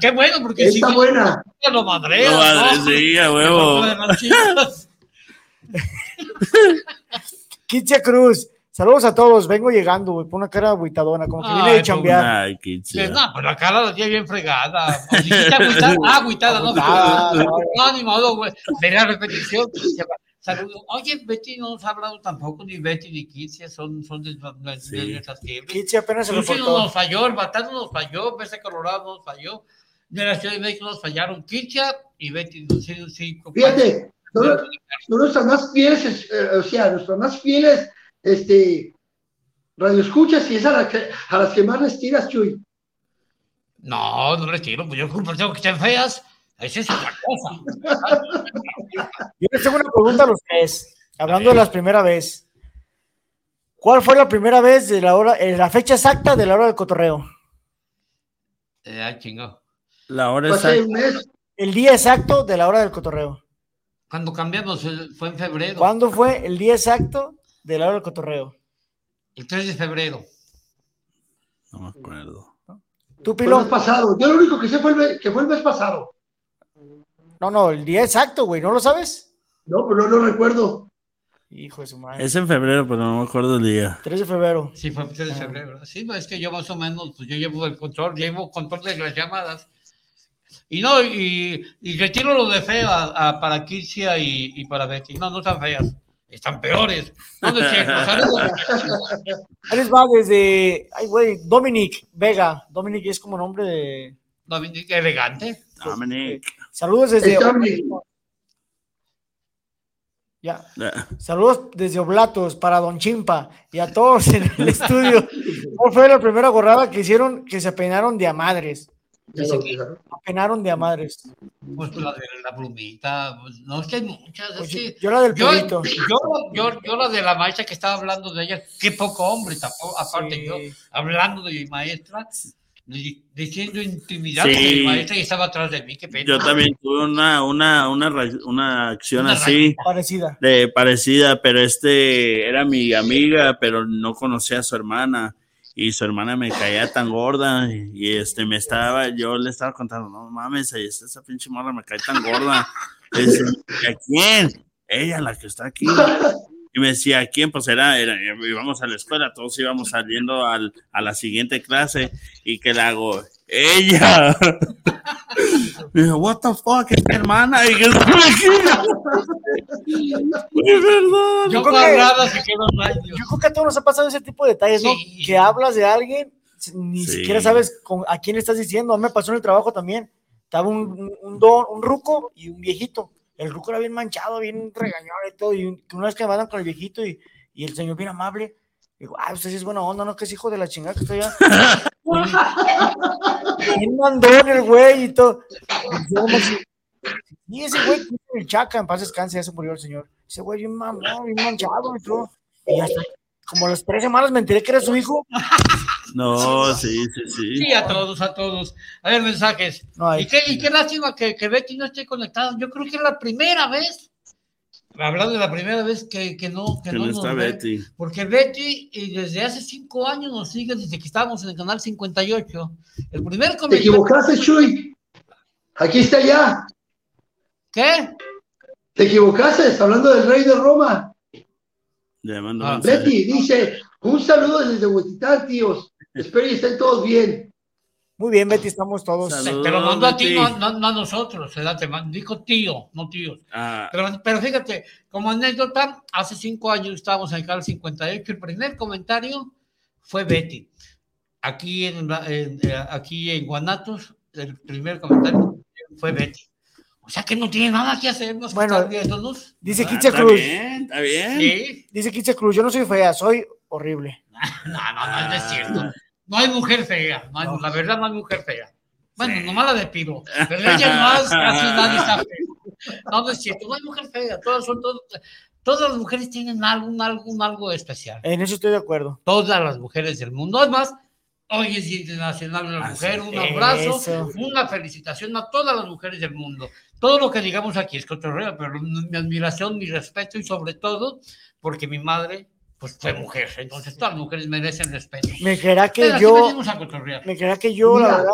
Qué bueno, porque Está si buena. lo madreas, Lo madre- ¿no? sí, a huevo. Kitia Cruz. Saludos a todos. Vengo llegando, güey. Pon una cara aguitadona, como que Ay, viene de pues, chambear. Ay, Kitia. No, pero la cara la tiene bien fregada. O agüitada, ah, agüitada, no, no, no. no, ni modo, güey. De la repetición. Saludos. Oye, Betty no nos ha hablado tampoco, ni Betty ni Kitia, son, son de, de- de Sí. nuestras fiebres. Kitia apenas se reportó. no nos falló, el Batán no nos falló, Pese Colorado no nos falló. De la Ciudad de México nos fallaron Kitia y Betty. Sí, sí, Fíjate, son, son nuestras más fieles, eh, o sea, nuestras más fieles este, radioescuchas y es a, la que- a las que más les tiras, Chuy. No, no les tiro, pues yo culpo, tengo que estén feas. Esa es otra cosa. Yo les tengo una pregunta a los tres. Hablando de la primera vez. ¿Cuál fue la primera vez de la hora, eh, la fecha exacta de la hora del cotorreo? Eh, chingo. La hora hace exacta. El día exacto de la hora del cotorreo. Cuando cambiamos eh, fue en febrero. ¿Cuándo fue el día exacto de la hora del cotorreo? El 3 de febrero. No me acuerdo. ¿Tú, el mes Pilo? pasado. Yo lo único que sé fue el mes, que fue el mes pasado. No, no, el día exacto, güey. ¿No lo sabes? No, pero no lo recuerdo. Hijo de su madre. Es en febrero, pero no me acuerdo el día. 3 de febrero. Sí, fue el 3 de febrero. Sí, pues es que yo más o menos, pues yo llevo el control, llevo control de las llamadas. Y no, y, y retiro lo de fea a- para Kirsia y, y para Betty. No, no están feas, están peores. Ahí les va desde. Ay, güey. Dominic Vega. Dominic es como nombre de. Dominic, elegante. Dominic. Saludos desde. Ya. Saludos desde Oblatos para Don Chimpa y a todos en el estudio. ¿Cuál fue la primera gorrada que hicieron que se apenaron de a madres? Apenaron de a madres. Pues la de la plumita. pues, no, es que hay muchas. Pues es yo, que yo la del yo, pelito. yo, yo, yo la de la maestra que estaba hablando de ella, qué poco hombre, tampoco, aparte Sí. yo, hablando de mi maestra, di- diciendo intimidad Sí. de mi maestra y estaba atrás de mí, qué pena. Yo también tuve una, una, una, una acción Una así, Parecida. de parecida, pero este era mi amiga, pero no conocía a su hermana. Y su hermana me caía tan gorda y, y, este me estaba, yo le estaba contando, no mames, esa, esa pinche morra me cae tan gorda. Le ¿a quién? Ella, la que está aquí. Y me decía, ¿a quién? Pues era, era, íbamos a la escuela, todos íbamos saliendo al, a la siguiente clase y que le hago, ella. Me dijo, what the fuck, es mi hermana. Y yo, es verdad. Yo creo que- se rayos. Yo creo que a todos nos ha pasado ese tipo de detalles, ¿no? Sí. Que hablas de alguien, ni Sí. siquiera sabes con, a quién le estás diciendo. A mí me pasó en el trabajo también. Estaba un, un, don, un ruco y un viejito. El ruco era bien manchado, bien regañado y todo. Y un- que una vez que me mandan con el viejito y, y el señor bien amable, digo, ah, usted sí es buena onda, ¿no? Que es hijo de la chingada que estoy allá. bien mandón el güey y todo. Y ese güey, el chaca, en paz descanse, ya se murió el señor. Ese güey bien mamón, bien manchado y todo. Y hasta como a las tres semanas me enteré que era su hijo. No, sí, sí, sí. Sí, a todos, a todos. A ver, mensajes. No hay. Y qué, y qué lástima que, que Betty no esté conectada. Yo creo que es la primera vez, hablando de la primera vez que, que no, que Que no, no nos está ve. Betty. Porque Betty y desde hace cinco años nos sigue desde que estábamos en el canal 58. El primer Te comentario. equivocaste, Chuy. Aquí está ya. ¿Qué? Te equivocaste, hablando del rey de Roma. Le mando Ah. Betty dice, un saludo desde Huetitán, tíos. Espero y estén todos bien. Muy bien, Betty, estamos todos. Saludos. Te lo mandó a ti, no, no- no a nosotros. ¿verdad? Te mandó- dijo tío, no tíos. Ah, Pero, pero fíjate, como anécdota, hace cinco años estábamos en el canal 58, el primer comentario fue Betty. Aquí en, en- eh, aquí en Guanatos, el primer comentario fue Betty. O sea que no tiene nada que hacer más Bueno, viéndonos. Dice ah, Kitia está Cruz. bien, está bien. Sí. Dice Kitia Cruz, yo no soy fea, soy horrible. No, no, no, no es cierto. No hay mujer fea. no hay- La verdad, no hay mujer fea. Bueno, nomás la de Piro. Pero ella más, casi nadie está fea. No, no es cierto. No hay mujer fea. Todas son todas. Todas las mujeres tienen algo, un algo, especial. En eso estoy de acuerdo. Todas las mujeres del mundo. Además, hoy es Día Internacional de la Así Mujer. Un abrazo, Eso. una felicitación a todas las mujeres del mundo. Todo lo que digamos aquí es cotorreo, pero mi admiración, mi respeto y sobre todo porque mi madre pues fue mujer. Entonces todas las mujeres merecen respeto. Me creerá que Pero yo, a me creerá que yo, la verdad,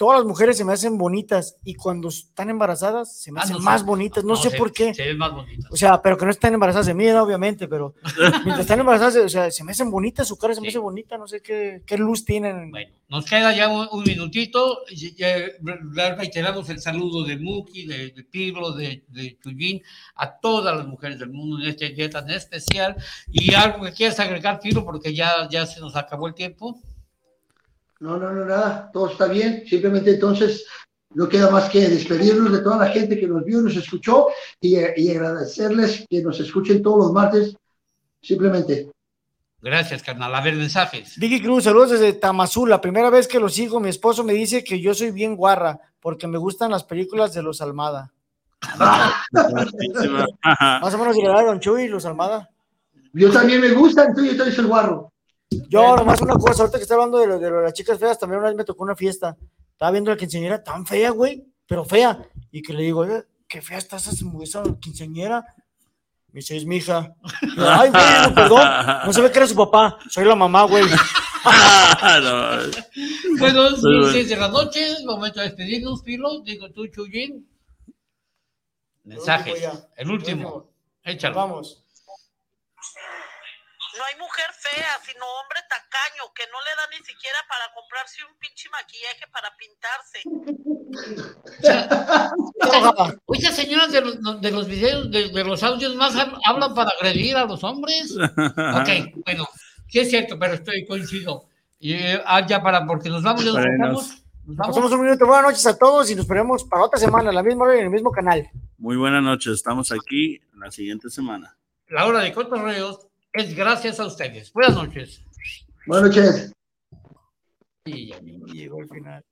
todas las mujeres se me hacen bonitas y cuando están embarazadas se me Ah, hacen no, más sí. bonitas, no, sé se- por qué. Se ven más bonitas. O sea, pero que no están embarazadas de mí, ¿no? obviamente, pero mientras están embarazadas, o sea, se me hacen bonitas, su cara se me hace bonita, no sé qué, qué luz tienen. Nos queda ya un, un minutito. eh, re- reiteramos el saludo de Muki, de, de Piblo, de, de Chuyín, a todas las mujeres del mundo en este día tan especial. Y algo que quieras agregar, Piblo, porque ya, ya se nos acabó el tiempo. No, no, no, nada, todo está bien. Simplemente entonces no queda más que despedirnos de toda la gente que nos vio, nos escuchó y, y agradecerles que nos escuchen todos los martes. Simplemente. Gracias, carnal. A ver, mensajes. Vicky Cruz, saludos desde Tamazul. La primera vez que lo sigo, mi esposo me dice que yo soy bien guarra porque me gustan las películas de los Almada. Más o menos llegará Don Chuy, los Almada. Yo también me gusta, entonces yo también soy el guarro. Yo, nomás una cosa, ahorita que está hablando de, lo- de lo de las chicas feas, también una vez me tocó una fiesta. Estaba viendo a la quinceañera tan fea, güey, pero fea. Y que le digo, "Oye, qué fea está esa, esa quinceañera. Me dice, es mi hija. Yo, Ay, güey, no, perdón. No se ve que era su papá. Soy la mamá, güey. Bueno, Muy bueno. 10 de la noche, momento de despedirnos, Pilo. Digo tú, Chuyín. Mensajes. El último. Échalo. Vamos. No hay mujer fea, sino hombre tacaño, que no le da ni siquiera para comprarse un pinche maquillaje para pintarse. Muchas señoras de los, de los videos, de, de los audios más hab- hablan para agredir a los hombres. Ok, bueno, sí es cierto, pero estoy coincido. Y eh, ah, ya para, porque nos vamos, ya nos vamos. Nos vamos. Pasamos un minuto. Buenas noches a todos y nos veremos para otra semana, a la misma hora y en el mismo canal. Muy buenas noches, estamos aquí la siguiente semana. La hora de cotorreos es gracias a ustedes. Buenas noches. Buenas noches. Y ya llegó el final.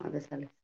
A ver, sale.